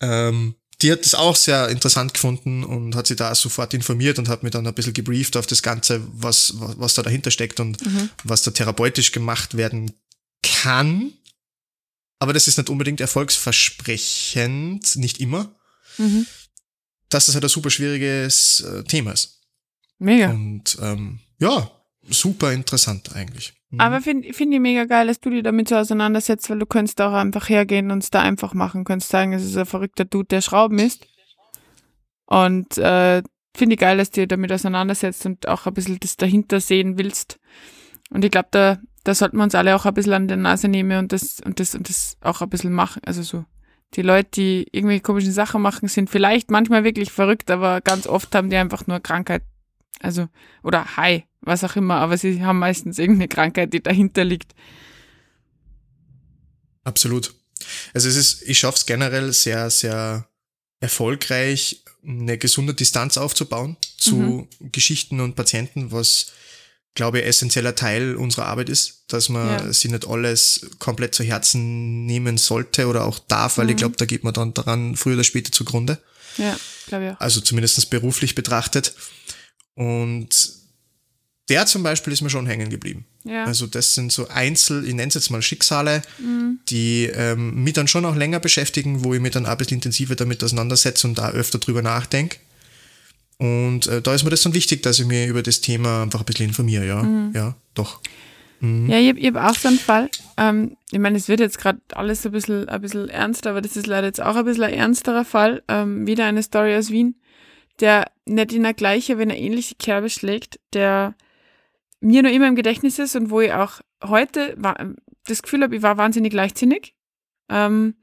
ähm, die hat das auch sehr interessant gefunden und hat sich da sofort informiert und hat mir dann ein bisschen gebrieft auf das Ganze, was, was, was da dahinter steckt und mhm. was da therapeutisch gemacht werden kann. Aber das ist nicht unbedingt erfolgsversprechend, nicht immer. Mhm dass das halt ein super schwieriges äh, Thema ist. Mega. Und ähm, ja, super interessant eigentlich. Mhm. Aber finde find ich mega geil, dass du dich damit so auseinandersetzt, weil du könntest auch einfach hergehen und es da einfach machen. Könntest sagen, es ist ein verrückter Dude, der Schrauben ist. Und äh, finde ich geil, dass du dich damit auseinandersetzt und auch ein bisschen das dahinter sehen willst. Und ich glaube, da, da sollten wir uns alle auch ein bisschen an der Nase nehmen und das, und das, und das auch ein bisschen machen. Also so die Leute, die irgendwelche komischen Sachen machen, sind vielleicht manchmal wirklich verrückt, aber ganz oft haben die einfach nur Krankheit. Also, oder High, was auch immer, aber sie haben meistens irgendeine Krankheit, die dahinter liegt. Absolut. Also es ist, ich schaffe es generell sehr, sehr erfolgreich, eine gesunde Distanz aufzubauen zu mhm. Geschichten und Patienten, was glaube ich, essentieller Teil unserer Arbeit ist, dass man ja. sich nicht alles komplett zu Herzen nehmen sollte oder auch darf, weil mhm. ich glaube, da geht man dann daran früher oder später zugrunde. Ja, glaube ich auch. Also zumindest beruflich betrachtet. Und der zum Beispiel ist mir schon hängen geblieben. Ja. Also das sind so Einzel, ich nenne es jetzt mal Schicksale, mhm. die ähm, mich dann schon auch länger beschäftigen, wo ich mich dann ein bisschen intensiver damit auseinandersetze und da öfter drüber nachdenke. Und äh, da ist mir das dann wichtig, dass ich mir über das Thema einfach ein bisschen informiere, ja. Mhm. Ja, doch. Mhm. Ja, ich habe hab auch so einen Fall. Ähm, ich meine, es wird jetzt gerade alles ein bisschen, ein bisschen ernster, aber das ist leider jetzt auch ein bisschen ein ernsterer Fall. Ähm, wieder eine Story aus Wien, der nicht in der gleiche, wenn er ähnliche Kerbe schlägt, der mir nur immer im Gedächtnis ist und wo ich auch heute war, das Gefühl habe, ich war wahnsinnig leichtsinnig. Ähm,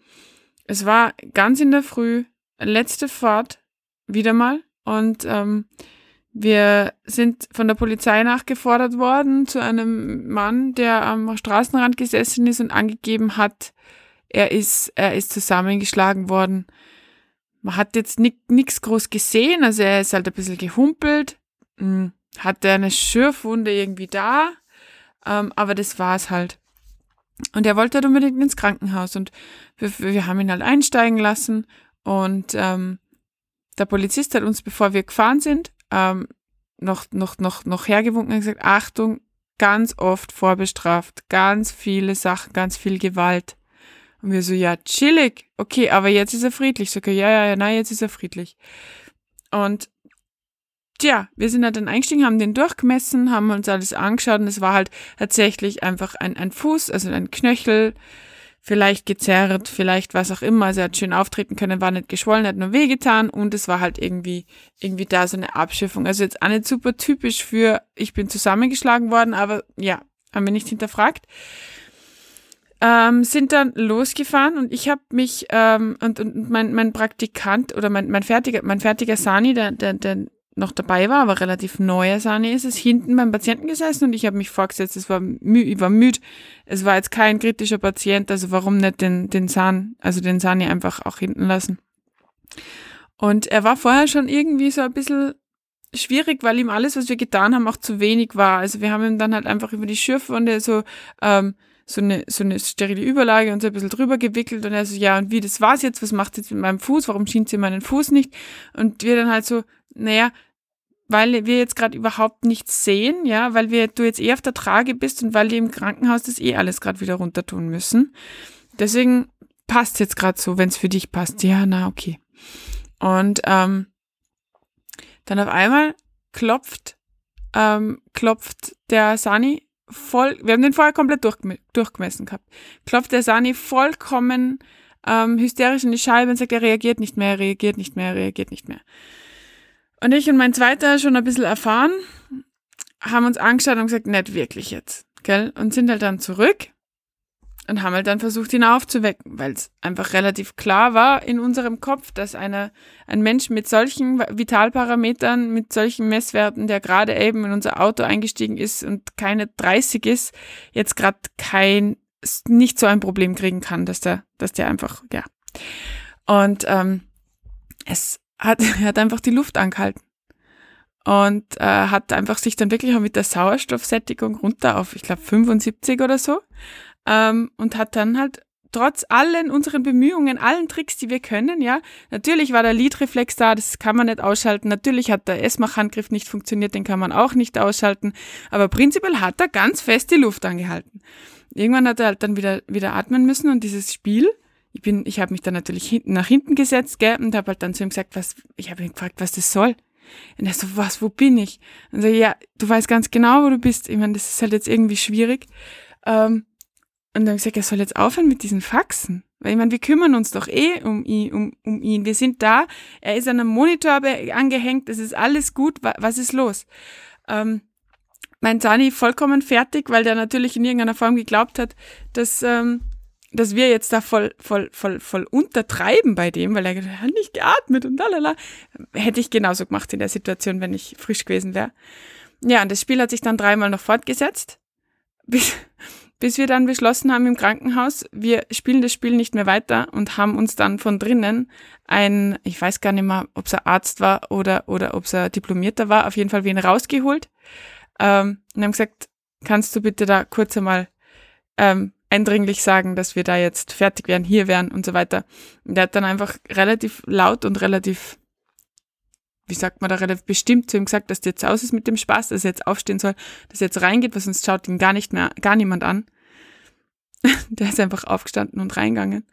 es war ganz in der Früh, letzte Fahrt, wieder mal. Und ähm, wir sind von der Polizei nachgefordert worden zu einem Mann, der am Straßenrand gesessen ist und angegeben hat, er ist, er ist zusammengeschlagen worden. Man hat jetzt nichts groß gesehen, also er ist halt ein bisschen gehumpelt, hm, hatte eine Schürfwunde irgendwie da, ähm, aber das war es halt. Und er wollte halt unbedingt ins Krankenhaus und wir, wir haben ihn halt einsteigen lassen und ähm, der Polizist hat uns, bevor wir gefahren sind, ähm, noch, noch, noch, noch hergewunken und gesagt, Achtung, ganz oft vorbestraft, ganz viele Sachen, ganz viel Gewalt. Und wir so, ja, chillig, okay, aber jetzt ist er friedlich. So, okay, ja, ja, ja, nein, jetzt ist er friedlich. Und tja, wir sind halt dann eingestiegen, haben den durchgemessen, haben uns alles angeschaut und es war halt tatsächlich einfach ein, ein Fuß, also ein Knöchel, vielleicht gezerrt, vielleicht was auch immer. Also er hat schön auftreten können, war nicht geschwollen, hat nur wehgetan und es war halt irgendwie, irgendwie da so eine Abschiffung. Also jetzt auch nicht super typisch für, ich bin zusammengeschlagen worden, aber ja, haben wir nicht hinterfragt. Ähm, sind dann losgefahren und ich habe mich ähm, und, und mein, mein Praktikant oder mein, mein fertiger mein fertiger Sani, der, der, der noch dabei war, aber relativ neuer Sahne ist es, hinten beim Patienten gesessen und ich habe mich vorgesetzt, es war mü ich war müde. Es war jetzt kein kritischer Patient, also warum nicht den, den Sahn, also den Sani einfach auch hinten lassen. Und er war vorher schon irgendwie so ein bisschen schwierig, weil ihm alles, was wir getan haben, auch zu wenig war. Also wir haben ihm dann halt einfach über die Schürfwunde so, ähm, so eine, so eine sterile Überlage und so ein bisschen drüber gewickelt und er so, ja, und wie, das war's jetzt, was macht jetzt mit meinem Fuß, warum schient sie meinen Fuß nicht? Und wir dann halt so, naja, weil wir jetzt gerade überhaupt nichts sehen, ja, weil wir, du jetzt eh auf der Trage bist und weil die im Krankenhaus das eh alles gerade wieder runter tun müssen. Deswegen passt jetzt gerade so, wenn es für dich passt. Ja, na, okay. Und ähm, dann auf einmal klopft, ähm, klopft der Sani voll, wir haben den vorher komplett durchgem durchgemessen gehabt, klopft der Sani vollkommen ähm, hysterisch in die Scheibe und sagt, er reagiert nicht mehr, er reagiert nicht mehr, er reagiert nicht mehr. Und ich und mein Zweiter, schon ein bisschen erfahren, haben uns angeschaut und gesagt, nicht wirklich jetzt, gell? Und sind halt dann zurück und haben halt dann versucht, ihn aufzuwecken, weil es einfach relativ klar war in unserem Kopf, dass eine, ein Mensch mit solchen Vitalparametern, mit solchen Messwerten, der gerade eben in unser Auto eingestiegen ist und keine 30 ist, jetzt gerade kein, nicht so ein Problem kriegen kann, dass der, dass der einfach, ja. Und ähm, es hat, [laughs] er hat einfach die Luft angehalten. Und äh, hat einfach sich dann wirklich auch mit der Sauerstoffsättigung runter auf, ich glaube, 75 oder so. Ähm, und hat dann halt trotz allen unseren Bemühungen, allen Tricks, die wir können, ja, natürlich war der Lidreflex da, das kann man nicht ausschalten. Natürlich hat der S-Mach-Handgriff nicht funktioniert, den kann man auch nicht ausschalten. Aber prinzipiell hat er ganz fest die Luft angehalten. Irgendwann hat er halt dann wieder, wieder atmen müssen und dieses Spiel ich bin, ich habe mich dann natürlich hinten nach hinten gesetzt, gell, und habe halt dann zu ihm gesagt, was, ich habe ihn gefragt, was das soll. Und er so, was, wo bin ich? Und so, ja, du weißt ganz genau, wo du bist. Ich meine, das ist halt jetzt irgendwie schwierig. Ähm, und dann habe ich gesagt, er soll jetzt aufhören mit diesen Faxen. Weil ich meine, wir kümmern uns doch eh um ihn, um, um ihn. Wir sind da, er ist an einem Monitor angehängt, es ist alles gut, was ist los? Ähm, mein Sani vollkommen fertig, weil der natürlich in irgendeiner Form geglaubt hat, dass, ähm, dass wir jetzt da voll, voll, voll, voll untertreiben bei dem, weil er hat nicht geatmet und lalala. Hätte ich genauso gemacht in der Situation, wenn ich frisch gewesen wäre. Ja, und das Spiel hat sich dann dreimal noch fortgesetzt, bis, bis wir dann beschlossen haben im Krankenhaus, wir spielen das Spiel nicht mehr weiter und haben uns dann von drinnen ein, ich weiß gar nicht mehr, ob es ein Arzt war oder, oder ob es ein Diplomierter war, auf jeden Fall wen rausgeholt ähm, und haben gesagt, kannst du bitte da kurz einmal ähm, eindringlich sagen, dass wir da jetzt fertig wären, hier wären und so weiter. Und der hat dann einfach relativ laut und relativ, wie sagt man da, relativ bestimmt zu ihm gesagt, dass der jetzt aus ist mit dem Spaß, dass er jetzt aufstehen soll, dass er jetzt reingeht, weil sonst schaut ihn gar nicht mehr, gar niemand an. [laughs] der ist einfach aufgestanden und reingegangen.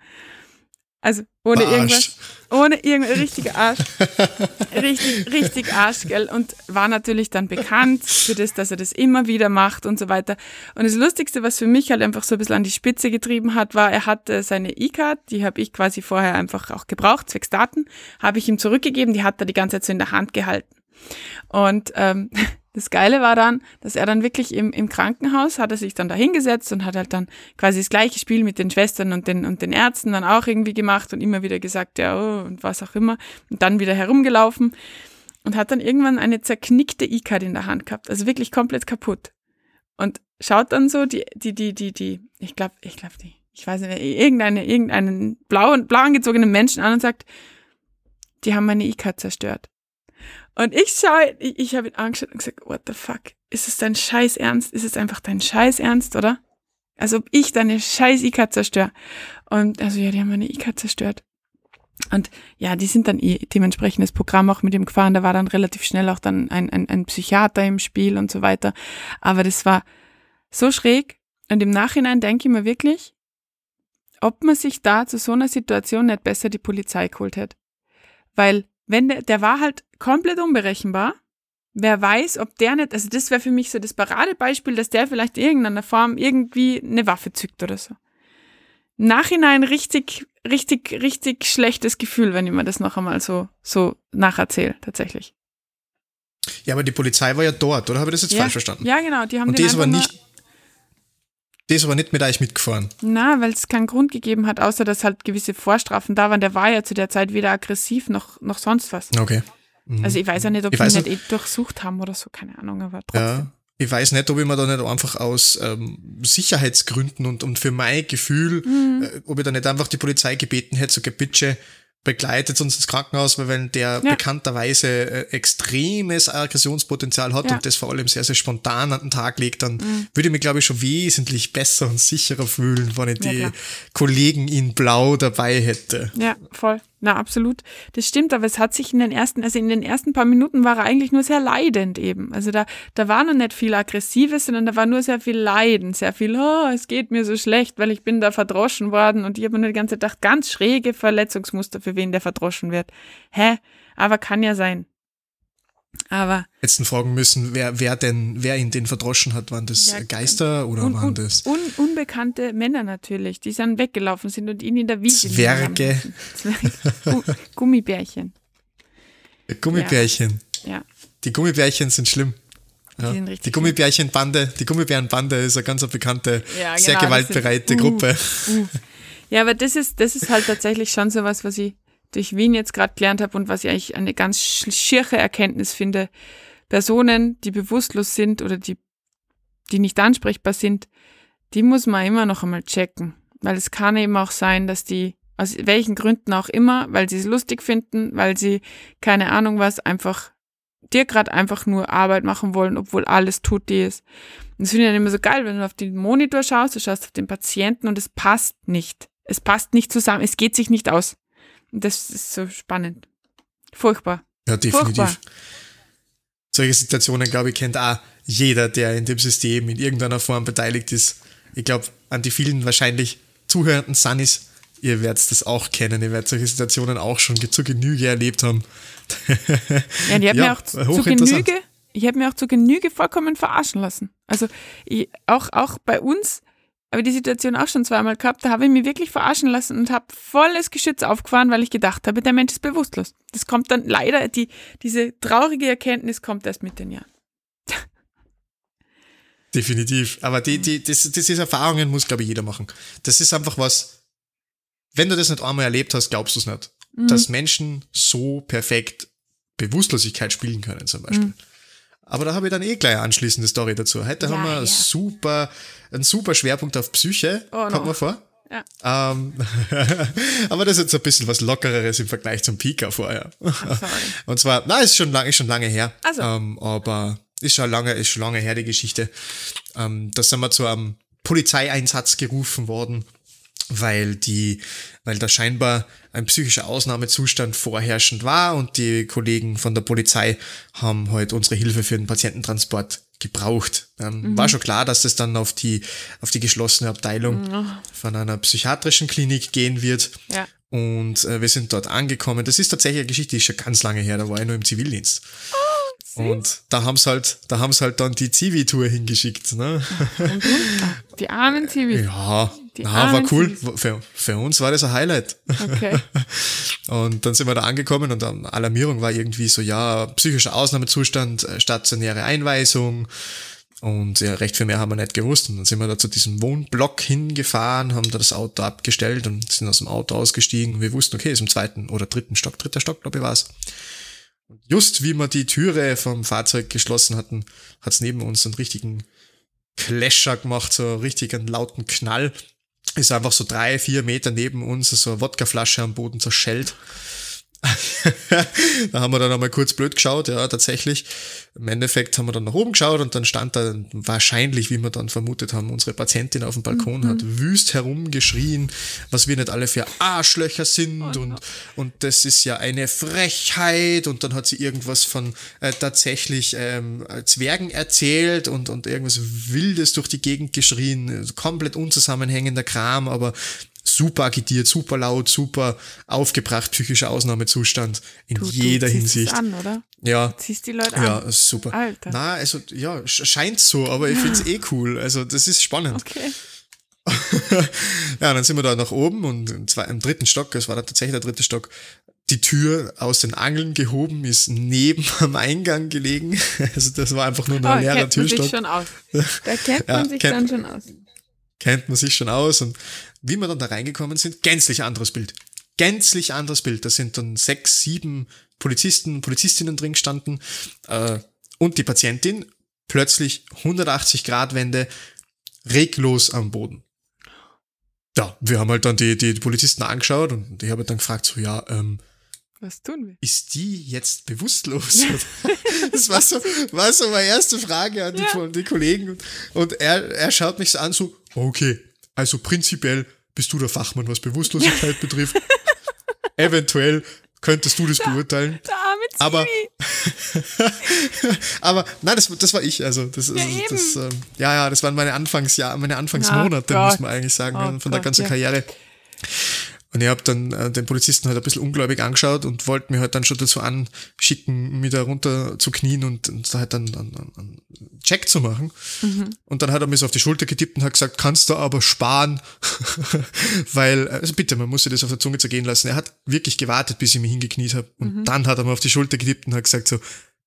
Also ohne Verarscht. irgendwas. Ohne irgendein richtiger Arsch. richtig, richtig Arsch, gell? Und war natürlich dann bekannt für das, dass er das immer wieder macht und so weiter. Und das Lustigste, was für mich halt einfach so ein bisschen an die Spitze getrieben hat, war, er hatte seine E-Card, die habe ich quasi vorher einfach auch gebraucht, zwecks Daten, habe ich ihm zurückgegeben, die hat er die ganze Zeit so in der Hand gehalten. Und ähm, das Geile war dann, dass er dann wirklich im, im Krankenhaus hat er sich dann da hingesetzt und hat halt dann quasi das gleiche Spiel mit den Schwestern und den, und den Ärzten dann auch irgendwie gemacht und immer wieder gesagt, ja, oh, und was auch immer. Und dann wieder herumgelaufen und hat dann irgendwann eine zerknickte E-Card in der Hand gehabt, also wirklich komplett kaputt. Und schaut dann so die, die, die, die, die, ich glaube, ich glaube, die, ich weiß nicht, irgendeine, irgendeinen blauen, blau angezogenen Menschen an und sagt, die haben meine E-Card zerstört. Und ich schaue, ich, ich habe ihn angeschaut und gesagt, what the fuck? Ist es dein Scheiß Ernst? Ist es einfach dein Scheiß Ernst, oder? Als ob ich deine scheiß ICA zerstöre. Und also ja, die haben meine ICA zerstört. Und ja, die sind dann eh dementsprechend das Programm auch mit ihm gefahren. Da war dann relativ schnell auch dann ein, ein, ein Psychiater im Spiel und so weiter. Aber das war so schräg. Und im Nachhinein denke ich mir wirklich, ob man sich da zu so einer Situation nicht besser die Polizei geholt hätte. Weil wenn der, der war halt komplett unberechenbar. Wer weiß, ob der nicht, also das wäre für mich so das Paradebeispiel, dass der vielleicht in irgendeiner Form irgendwie eine Waffe zückt oder so. Im Nachhinein richtig, richtig, richtig schlechtes Gefühl, wenn ich mir das noch einmal so, so nacherzähle, tatsächlich. Ja, aber die Polizei war ja dort, oder habe ich das jetzt ja. falsch verstanden? Ja, genau, die haben Und die ist aber nicht, die ist aber nicht mit euch mitgefahren. Na, weil es keinen Grund gegeben hat, außer dass halt gewisse Vorstrafen da waren. Der war ja zu der Zeit weder aggressiv noch, noch sonst was. Okay. Mhm. Also ich weiß ja nicht, ob Ich die weiß nicht eh durchsucht haben oder so, keine Ahnung, aber trotzdem. Ja. Ich weiß nicht, ob ich mir da nicht einfach aus ähm, Sicherheitsgründen und, und für mein Gefühl, Mhm. äh, ob ich da nicht einfach die Polizei gebeten hätte, so bitte begleitet uns ins Krankenhaus, weil wenn der Ja. bekannterweise äh, extremes Aggressionspotenzial hat Ja. Mhm. und das vor allem sehr, sehr spontan an den Tag legt, dann würde ich mich, glaube ich, schon wesentlich besser und sicherer fühlen, wenn ich Ja, die klar. Kollegen in Blau dabei hätte. Ja, voll. Na, absolut. Das stimmt, aber es hat sich in den ersten, also in den ersten paar Minuten war er eigentlich nur sehr leidend eben. Also da, da war noch nicht viel Aggressives, sondern da war nur sehr viel Leiden, sehr viel, oh, es geht mir so schlecht, weil ich bin da verdroschen worden und ich habe mir nur die ganze Zeit gedacht, ganz schräge Verletzungsmuster, für wen der verdroschen wird. Hä? Aber kann ja sein. Aber Jetzt fragen müssen, wer, wer denn, wer ihn den verdroschen hat. Waren das Ja, Geister oder un, waren un, das un, unbekannte Männer natürlich, die dann weggelaufen sind und ihn in der Wiese liegen Zwerge? Zwerge. [laughs] Gu- Gummibärchen. Gummibärchen? Ja. Die Gummibärchen sind schlimm. Ja. sind richtig Die Gummibärchenbande, die Gummibärenbande ist eine ganz bekannte, Ja, sehr genau, das gewaltbereite sind- uh, Gruppe. Ja, aber das ist, das ist halt tatsächlich schon so was, was ich durch Wien jetzt gerade gelernt habe und was ich eigentlich eine ganz sch- schiere Erkenntnis finde. Personen, die bewusstlos sind oder die, die nicht ansprechbar sind, die muss man immer noch einmal checken. Weil es kann eben auch sein, dass die, aus welchen Gründen auch immer, weil sie es lustig finden, weil sie, keine Ahnung was, einfach dir gerade einfach nur Arbeit machen wollen, obwohl alles tut die ist. Und das finde ich dann immer so geil, wenn du auf den Monitor schaust, du schaust auf den Patienten und es passt nicht. Es passt nicht zusammen, es geht sich nicht aus. Das ist so spannend. Furchtbar. Ja, definitiv. Furchtbar. Solche Situationen, glaube ich, kennt auch jeder, der in dem System in irgendeiner Form beteiligt ist. Ich glaube, an die vielen wahrscheinlich zuhörenden Sunnis, ihr werdet das auch kennen, ihr werdet solche Situationen auch schon zu Genüge erlebt haben. Ja, die haben Ja, mir auch zu, zu. Genüge, ich habe mir auch zu Genüge vollkommen verarschen lassen. Also ich, auch, auch bei uns habe die Situation auch schon zweimal gehabt, da habe ich mich wirklich verarschen lassen und habe volles Geschütz aufgefahren, weil ich gedacht habe, der Mensch ist bewusstlos. Das kommt dann leider, die, diese traurige Erkenntnis kommt erst mit den Jahren. Definitiv. Aber die, die, das, diese Erfahrungen muss, glaube ich, jeder machen. Das ist einfach was, wenn du das nicht einmal erlebt hast, glaubst du es nicht. Mhm. Dass Menschen so perfekt Bewusstlosigkeit spielen können, zum Beispiel. Mhm. Aber da habe ich dann eh gleich eine anschließende Story dazu. Heute Ja, haben wir ja. super, einen super Schwerpunkt auf Psyche, Oh, no. kommt mir vor. Ja. Ähm, [laughs] aber das ist jetzt ein bisschen was Lockereres im Vergleich zum Pika vorher. [laughs] Und zwar, na, ist schon lange, ist schon lange her. Ach so. Ähm, aber ist schon lange, ist schon lange her, die Geschichte. Ähm, da sind wir zu einem Polizeieinsatz gerufen worden, weil die, weil da scheinbar ein psychischer Ausnahmezustand vorherrschend war und die Kollegen von der Polizei haben halt unsere Hilfe für den Patiententransport gebraucht. Ähm, War schon klar, dass das dann auf die, auf die geschlossene Abteilung von einer psychiatrischen Klinik gehen wird. Ja. Und äh, wir sind dort angekommen. Das ist tatsächlich eine Geschichte, die ist schon ganz lange her, da war ich nur im Zivildienst. Oh, Und da haben sie halt, da haben sie halt dann die Zivi-Tour hingeschickt. Ne? [laughs] Die armen Zivis. Ja, Die na, war cool. Für, für uns war das ein Highlight. Okay. [laughs] Und dann sind wir da angekommen und dann Alarmierung war irgendwie so, ja, psychischer Ausnahmezustand, äh, stationäre Einweisung. Und ja, recht viel mehr haben wir nicht gewusst. Und dann sind wir da zu diesem Wohnblock hingefahren, haben da das Auto abgestellt und sind aus dem Auto ausgestiegen. Und wir wussten, okay, ist im zweiten oder dritten Stock, dritter Stock, glaube ich, war's. Und just wie wir die Türe vom Fahrzeug geschlossen hatten, hat's neben uns einen richtigen Clasher gemacht, so einen richtigen lauten Knall. Ist einfach so drei, vier Meter neben uns so eine Wodkaflasche am Boden zerschellt. [laughs] da haben wir dann einmal kurz blöd geschaut, ja, tatsächlich. Im Endeffekt haben wir dann nach oben geschaut und dann stand da wahrscheinlich, wie wir dann vermutet haben, unsere Patientin auf dem Balkon hat wüst herumgeschrien, was wir nicht alle für Arschlöcher sind und, und das ist ja eine Frechheit. Und dann hat sie irgendwas von äh, tatsächlich ähm, Zwergen erzählt und, und irgendwas Wildes durch die Gegend geschrien, komplett unzusammenhängender Kram, aber super agitiert, super laut, super aufgebracht, psychischer Ausnahmezustand in Du, jeder du Hinsicht. Es an, oder? Ja, Ziehst die Leute an. ja, super. Alter. Na, also ja, sch- scheint so, aber ich find's [laughs] eh cool. Also das ist spannend. Okay. [laughs] ja, dann sind wir da nach oben und im, zwei, im dritten Stock, es war da tatsächlich der dritte Stock, die Tür aus den Angeln gehoben, ist neben [laughs] am Eingang gelegen. Also das war einfach nur Oh, ein leerer kennt man sich Türstock. schon aus. Da kennt Ja, man sich kennt- dann schon aus. Kennt man sich schon aus. Und wie wir dann da reingekommen sind, gänzlich anderes Bild. Gänzlich anderes Bild. Da sind dann sechs, sieben Polizisten, Polizistinnen drin gestanden äh, und die Patientin plötzlich 180 Grad Wende reglos am Boden. Ja, wir haben halt dann die, die Polizisten angeschaut und ich habe dann gefragt, so, ja, ähm, Was tun wir? ist die jetzt bewusstlos? [laughs] das war so, war so meine erste Frage an die, Ja. die Kollegen. Und, er, er schaut mich so an, so, okay, also prinzipiell bist du der Fachmann, was Bewusstlosigkeit [laughs] betrifft. Eventuell könntest du das beurteilen. Der arme. Aber- [laughs] Aber nein, das, das war ich. Also das, also, eben. das ähm, ja, ja, das waren meine Anfangsjahr, meine Anfangsmonate, Oh muss man eigentlich sagen, Oh von der Gott, ganzen ja. Karriere. Und ich habe dann äh, den Polizisten halt ein bisschen ungläubig angeschaut und wollte mir halt dann schon dazu anschicken, mich da runter zu knien und, und da halt dann einen, Check zu machen. Mhm. Und dann hat er mir so auf die Schulter getippt und hat gesagt, kannst du aber sparen, [laughs] weil, also bitte, man muss sich das auf der Zunge zergehen lassen. Er hat wirklich gewartet, bis ich mich hingekniet habe. Und Mhm. dann hat er mir auf die Schulter getippt und hat gesagt so,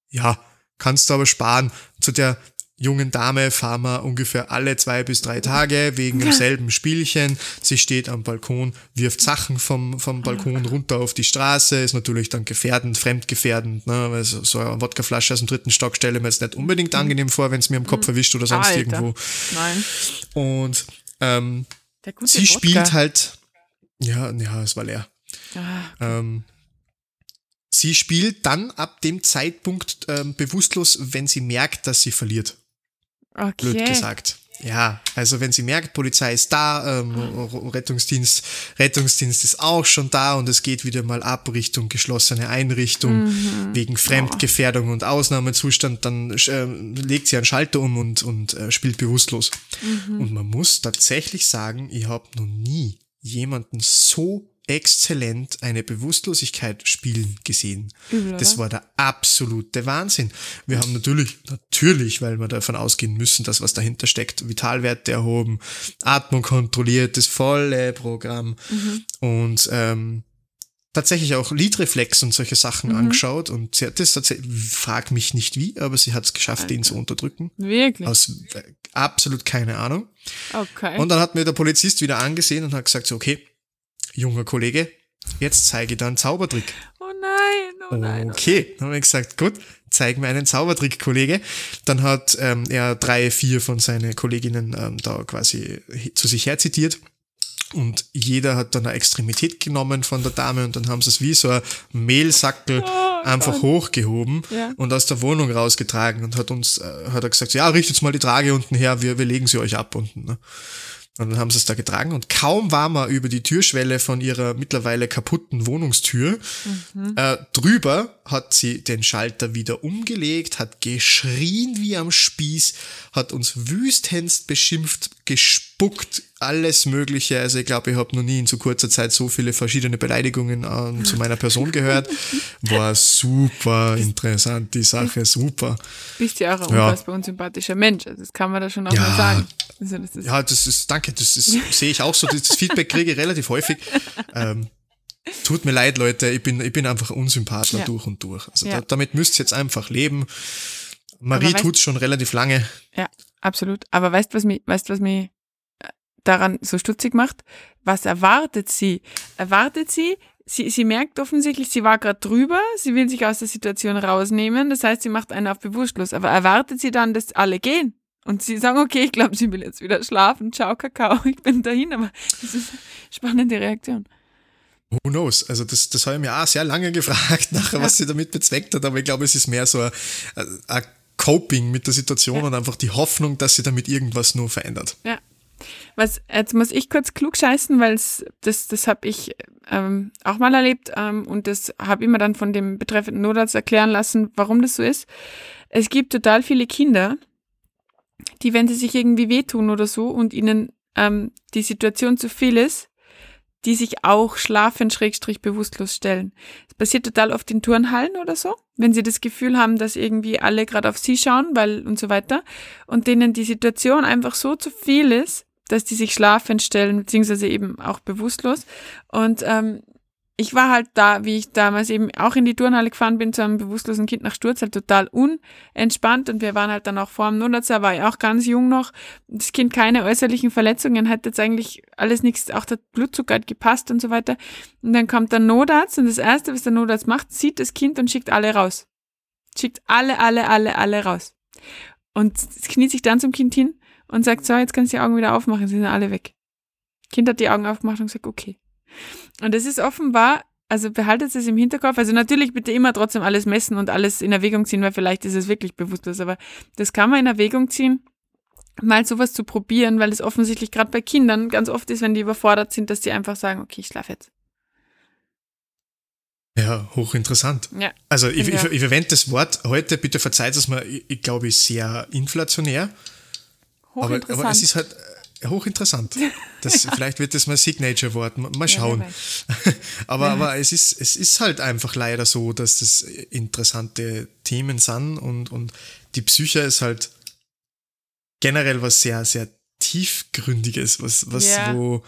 ja, kannst du aber sparen. Zu der jungen Dame fahren wir ungefähr alle zwei bis drei Tage wegen demselben Spielchen. Sie steht am Balkon, wirft Sachen vom, vom Balkon runter auf die Straße, ist natürlich dann gefährdend, fremdgefährdend, ne? weil so, so eine Wodkaflasche aus dem dritten Stock stelle mir jetzt nicht unbedingt angenehm vor, wenn es mir am Kopf erwischt oder sonst Alter. irgendwo. Nein. Und ähm, sie Wodka. spielt halt, ja, ja, es war leer. Ah, Ähm, sie spielt dann ab dem Zeitpunkt ähm, bewusstlos, wenn sie merkt, dass sie verliert. Blöd okay. gesagt. Ja, also wenn sie merkt, Polizei ist da, ähm, Rettungsdienst, Rettungsdienst ist auch schon da und es geht wieder mal ab Richtung geschlossene Einrichtung Mhm. wegen Fremdgefährdung und Ausnahmezustand, dann ähm, legt sie einen Schalter um und, und äh, spielt bewusstlos. Mhm. Und man muss tatsächlich sagen, ich habe noch nie jemanden so exzellent eine Bewusstlosigkeit spielen gesehen. Übel, Das war der absolute Wahnsinn. Wir haben natürlich, natürlich, weil wir davon ausgehen müssen, dass was dahinter steckt, Vitalwerte erhoben, Atmung kontrolliert, das volle Programm Mhm. und ähm, tatsächlich auch Lidreflex und solche Sachen Mhm. angeschaut und sie hat das tatsächlich, frag mich nicht wie, aber sie hat es geschafft, den zu unterdrücken. Wirklich? Aus äh, absolut keine Ahnung. Okay. Und dann hat mir der Polizist wieder angesehen und hat gesagt, so, okay, junger Kollege, jetzt zeige ich dir einen Zaubertrick. oh nein, oh nein. Okay, dann habe ich gesagt, gut, zeig mir einen Zaubertrick, Kollege. Dann hat ähm, er drei, vier von seinen Kolleginnen ähm, da quasi zu sich herzitiert. Und jeder hat dann eine Extremität genommen von der Dame und dann haben sie es wie so ein Mehlsackel Oh einfach Gott. hochgehoben Ja. und aus der Wohnung rausgetragen und hat uns, äh, hat er gesagt, ja, richtet mal die Trage unten her, wir, wir legen sie euch ab unten. Ne? Und dann haben sie es da getragen. Und kaum war man über die Türschwelle von ihrer mittlerweile kaputten Wohnungstür äh, drüber, hat sie den Schalter wieder umgelegt, hat geschrien wie am Spieß, hat uns wüstens beschimpft, gespuckt, alles Mögliche. Also ich glaube, ich habe noch nie in so kurzer Zeit so viele verschiedene Beleidigungen ähm, zu meiner Person gehört. [laughs] War super interessant, die Sache, super. Bist ja auch ein ja. unfassbar unsympathischer Mensch, also das kann man da schon auch ja. mal sagen. Also das ja, das ist, danke, das [laughs] sehe ich auch so, das Feedback kriege ich relativ häufig. Ähm, tut mir leid, Leute, ich bin, ich bin einfach Unsympathler ja. durch und durch. Also da, damit müsst ihr jetzt einfach leben. Marie tut es schon relativ lange. Ja, absolut. Aber weißt du, was mich, weißt, was mich daran so stutzig macht, was erwartet sie? Erwartet sie, sie, sie merkt offensichtlich, sie war gerade drüber, sie will sich aus der Situation rausnehmen, das heißt, sie macht einen auf bewusstlos, aber erwartet sie dann, dass alle gehen? Und sie sagen, okay, ich glaube, sie will jetzt wieder schlafen, ciao Kakao, [laughs] ich bin dahin, aber das ist eine spannende Reaktion. Who knows? Also das, das habe ich mir auch sehr lange gefragt, [laughs] nachher, ja. was sie damit bezweckt hat, aber ich glaube, es ist mehr so ein, ein Coping mit der Situation ja. und einfach die Hoffnung, dass sie damit irgendwas nur verändert. Ja, was, jetzt muss ich kurz klug scheißen, weil das, das habe ich ähm, auch mal erlebt ähm, und das habe ich mir dann von dem betreffenden Notarzt erklären lassen, warum das so ist. Es gibt total viele Kinder, die, wenn sie sich irgendwie wehtun oder so und ihnen ähm, die Situation zu viel ist, die sich auch schlafen schrägstrich bewusstlos stellen. Das passiert total oft in Turnhallen oder so, wenn sie das Gefühl haben, dass irgendwie alle gerade auf sie schauen, weil und so weiter und denen die Situation einfach so zu viel ist, dass die sich schlafend stellen, beziehungsweise eben auch bewusstlos. Und ähm, ich war halt da, wie ich damals eben auch in die Turnhalle gefahren bin, zu einem bewusstlosen Kind nach Sturz, halt total unentspannt. Und wir waren halt dann auch vor dem Notarzt, war ich auch ganz jung noch. Das Kind keine äußerlichen Verletzungen, hat jetzt eigentlich alles nichts, auch der Blutzucker hat gepasst und so weiter. Und dann kommt der Notarzt und das Erste, was der Notarzt macht, sieht das Kind und schickt alle raus. Schickt alle, alle, alle, alle raus. Und kniet sich dann zum Kind hin und sagt, so, jetzt kannst du die Augen wieder aufmachen, sie sind alle weg. Kind hat die Augen aufgemacht und gesagt, okay. Und es ist offenbar, also behaltet es im Hinterkopf. Also natürlich bitte immer trotzdem alles messen und alles in Erwägung ziehen, weil vielleicht ist es wirklich bewusstlos, aber das kann man in Erwägung ziehen, mal sowas zu probieren, weil es offensichtlich gerade bei Kindern ganz oft ist, wenn die überfordert sind, dass die einfach sagen, okay, ich schlafe jetzt. Ja, hochinteressant. Ja, also ich, ich, ich, verwende das Wort heute, bitte verzeiht es mir, ich, ich glaube, sehr inflationär. Aber, aber es ist halt äh, hochinteressant. [laughs] Das, vielleicht wird das mal Signature-Wort. Mal schauen. Ja, [laughs] aber, ja. aber es, ist, es ist halt einfach leider so, dass das interessante Themen sind und, und die Psyche ist halt generell was sehr, sehr tiefgründiges, was, was wo,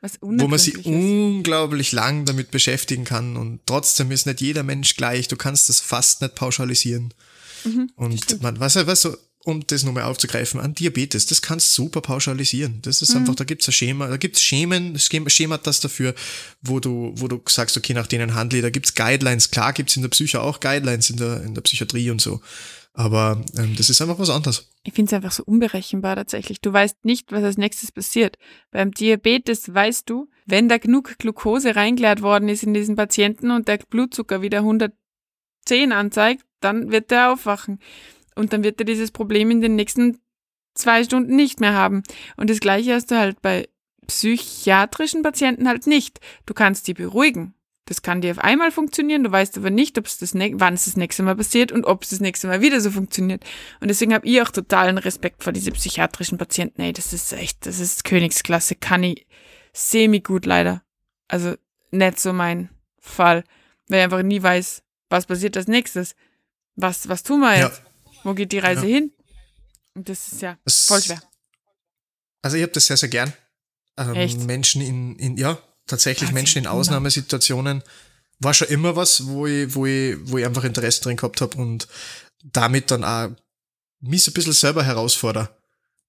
was wo man sich unglaublich lang damit beschäftigen kann und trotzdem ist nicht jeder Mensch gleich. Du kannst das fast nicht pauschalisieren. Mhm, und man, was, was so, um das nochmal aufzugreifen, an Diabetes, das kannst du super pauschalisieren. Das ist mhm. einfach, da gibt's ein Schema, da gibt's Schemen, Schema das dafür, wo du, wo du sagst, okay, nach denen handle ich, da gibt's Guidelines. Klar gibt's in der Psyche auch Guidelines, in der, in der Psychiatrie und so. Aber ähm, das ist einfach was anderes. Ich finde es einfach so unberechenbar tatsächlich. Du weißt nicht, was als nächstes passiert. Beim Diabetes weißt du, wenn da genug Glucose reingeleert worden ist in diesen Patienten und der Blutzucker wieder 110 anzeigt, dann wird der aufwachen. Und dann wird er dieses Problem in den nächsten zwei Stunden nicht mehr haben. Und das Gleiche hast du halt bei psychiatrischen Patienten halt nicht. Du kannst die beruhigen. Das kann dir auf einmal funktionieren, du weißt aber nicht, ob es das wann es das nächste Mal passiert und ob es das nächste Mal wieder so funktioniert. Und deswegen habe ich auch totalen Respekt vor diese psychiatrischen Patienten. Ey, das ist echt, das ist Königsklasse, kann ich semi gut leider. Also nicht so mein Fall, weil ich einfach nie weiß, was passiert als nächstes. Was, was tun wir jetzt? Ja. Wo geht die Reise ja. hin? Und das ist ja das, voll schwer. Also ich habe das sehr, sehr gern. Ähm? Menschen in, in, ja, tatsächlich Menschen in Ausnahmesituationen war schon immer was, wo ich, wo ich, wo ich einfach Interesse drin gehabt habe und damit dann auch mich so ein bisschen selber herausfordere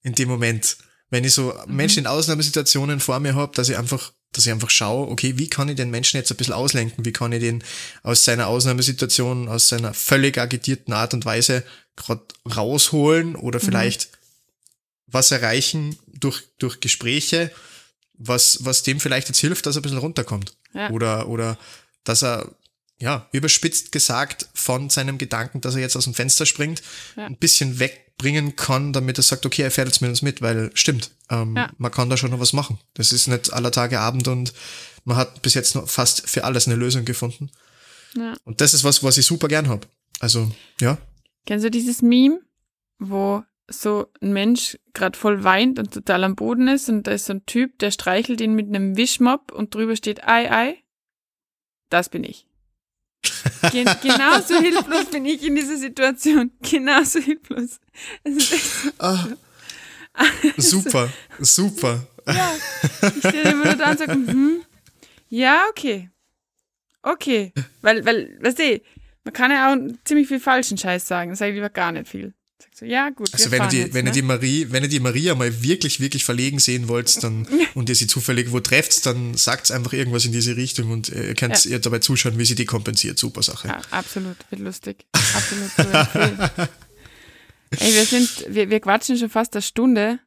in dem Moment. Wenn ich so mhm. Menschen in Ausnahmesituationen vor mir habe, dass ich einfach dass ich einfach schaue, okay, wie kann ich den Menschen jetzt ein bisschen auslenken? Wie kann ich den aus seiner Ausnahmesituation, aus seiner völlig agitierten Art und Weise gerade rausholen oder mhm. vielleicht mhm. was erreichen durch, durch Gespräche, was, was dem vielleicht jetzt hilft, dass er ein bisschen runterkommt. Ja. Oder, oder dass er, ja, überspitzt gesagt von seinem Gedanken, dass er jetzt aus dem Fenster springt, ja. ein bisschen wegbringen kann, damit er sagt, okay, er fährt jetzt mit uns mit, weil stimmt, ähm, ja. man kann da schon noch was machen. Das ist nicht aller Tage Abend und man hat bis jetzt noch fast für alles eine Lösung gefunden. Ja. Und das ist was, was ich super gern habe. Also, ja. Kennst du dieses Meme, wo so ein Mensch gerade voll weint und total am Boden ist und da ist so ein Typ, der streichelt ihn mit einem Wischmopp und drüber steht Ei, Ei. Das bin ich. Gen genauso hilflos bin ich in dieser Situation. Genauso hilflos. Ah, super, super. Ja, ich stehe immer nur da und sage, hm, ja, okay. Okay. Weil, weil, weißt du, man kann ja auch ziemlich viel falschen Scheiß sagen. Das sage ich lieber gar nicht viel. Sag so, ja, gut. Also wenn ihr, die, jetzt, wenn, ne? ihr die Marie, wenn ihr die Maria mal wirklich, wirklich verlegen sehen wollt dann, [laughs] und ihr sie zufällig wo trefft, dann sagt einfach irgendwas in diese Richtung und ihr könnt ja. ihr dabei zuschauen, wie sie die kompensiert. Super Sache. Ja, absolut, wird lustig. Absolut so [laughs] Ey, wir sind, wir, wir quatschen schon fast eine Stunde.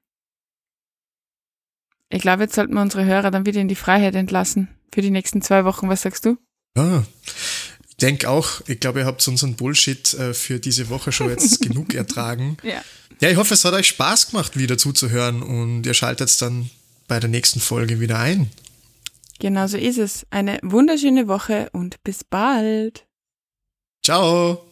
Ich glaube, jetzt sollten wir unsere Hörer dann wieder in die Freiheit entlassen für die nächsten zwei Wochen. Was sagst du? Ah, denke auch, ich glaube, ihr habt unseren Bullshit äh, für diese Woche schon jetzt [laughs] genug ertragen. Ja. Ja, ich hoffe, es hat euch Spaß gemacht, wieder zuzuhören und ihr schaltet dann bei der nächsten Folge wieder ein. Genau so ist es. Eine wunderschöne Woche und bis bald. Ciao.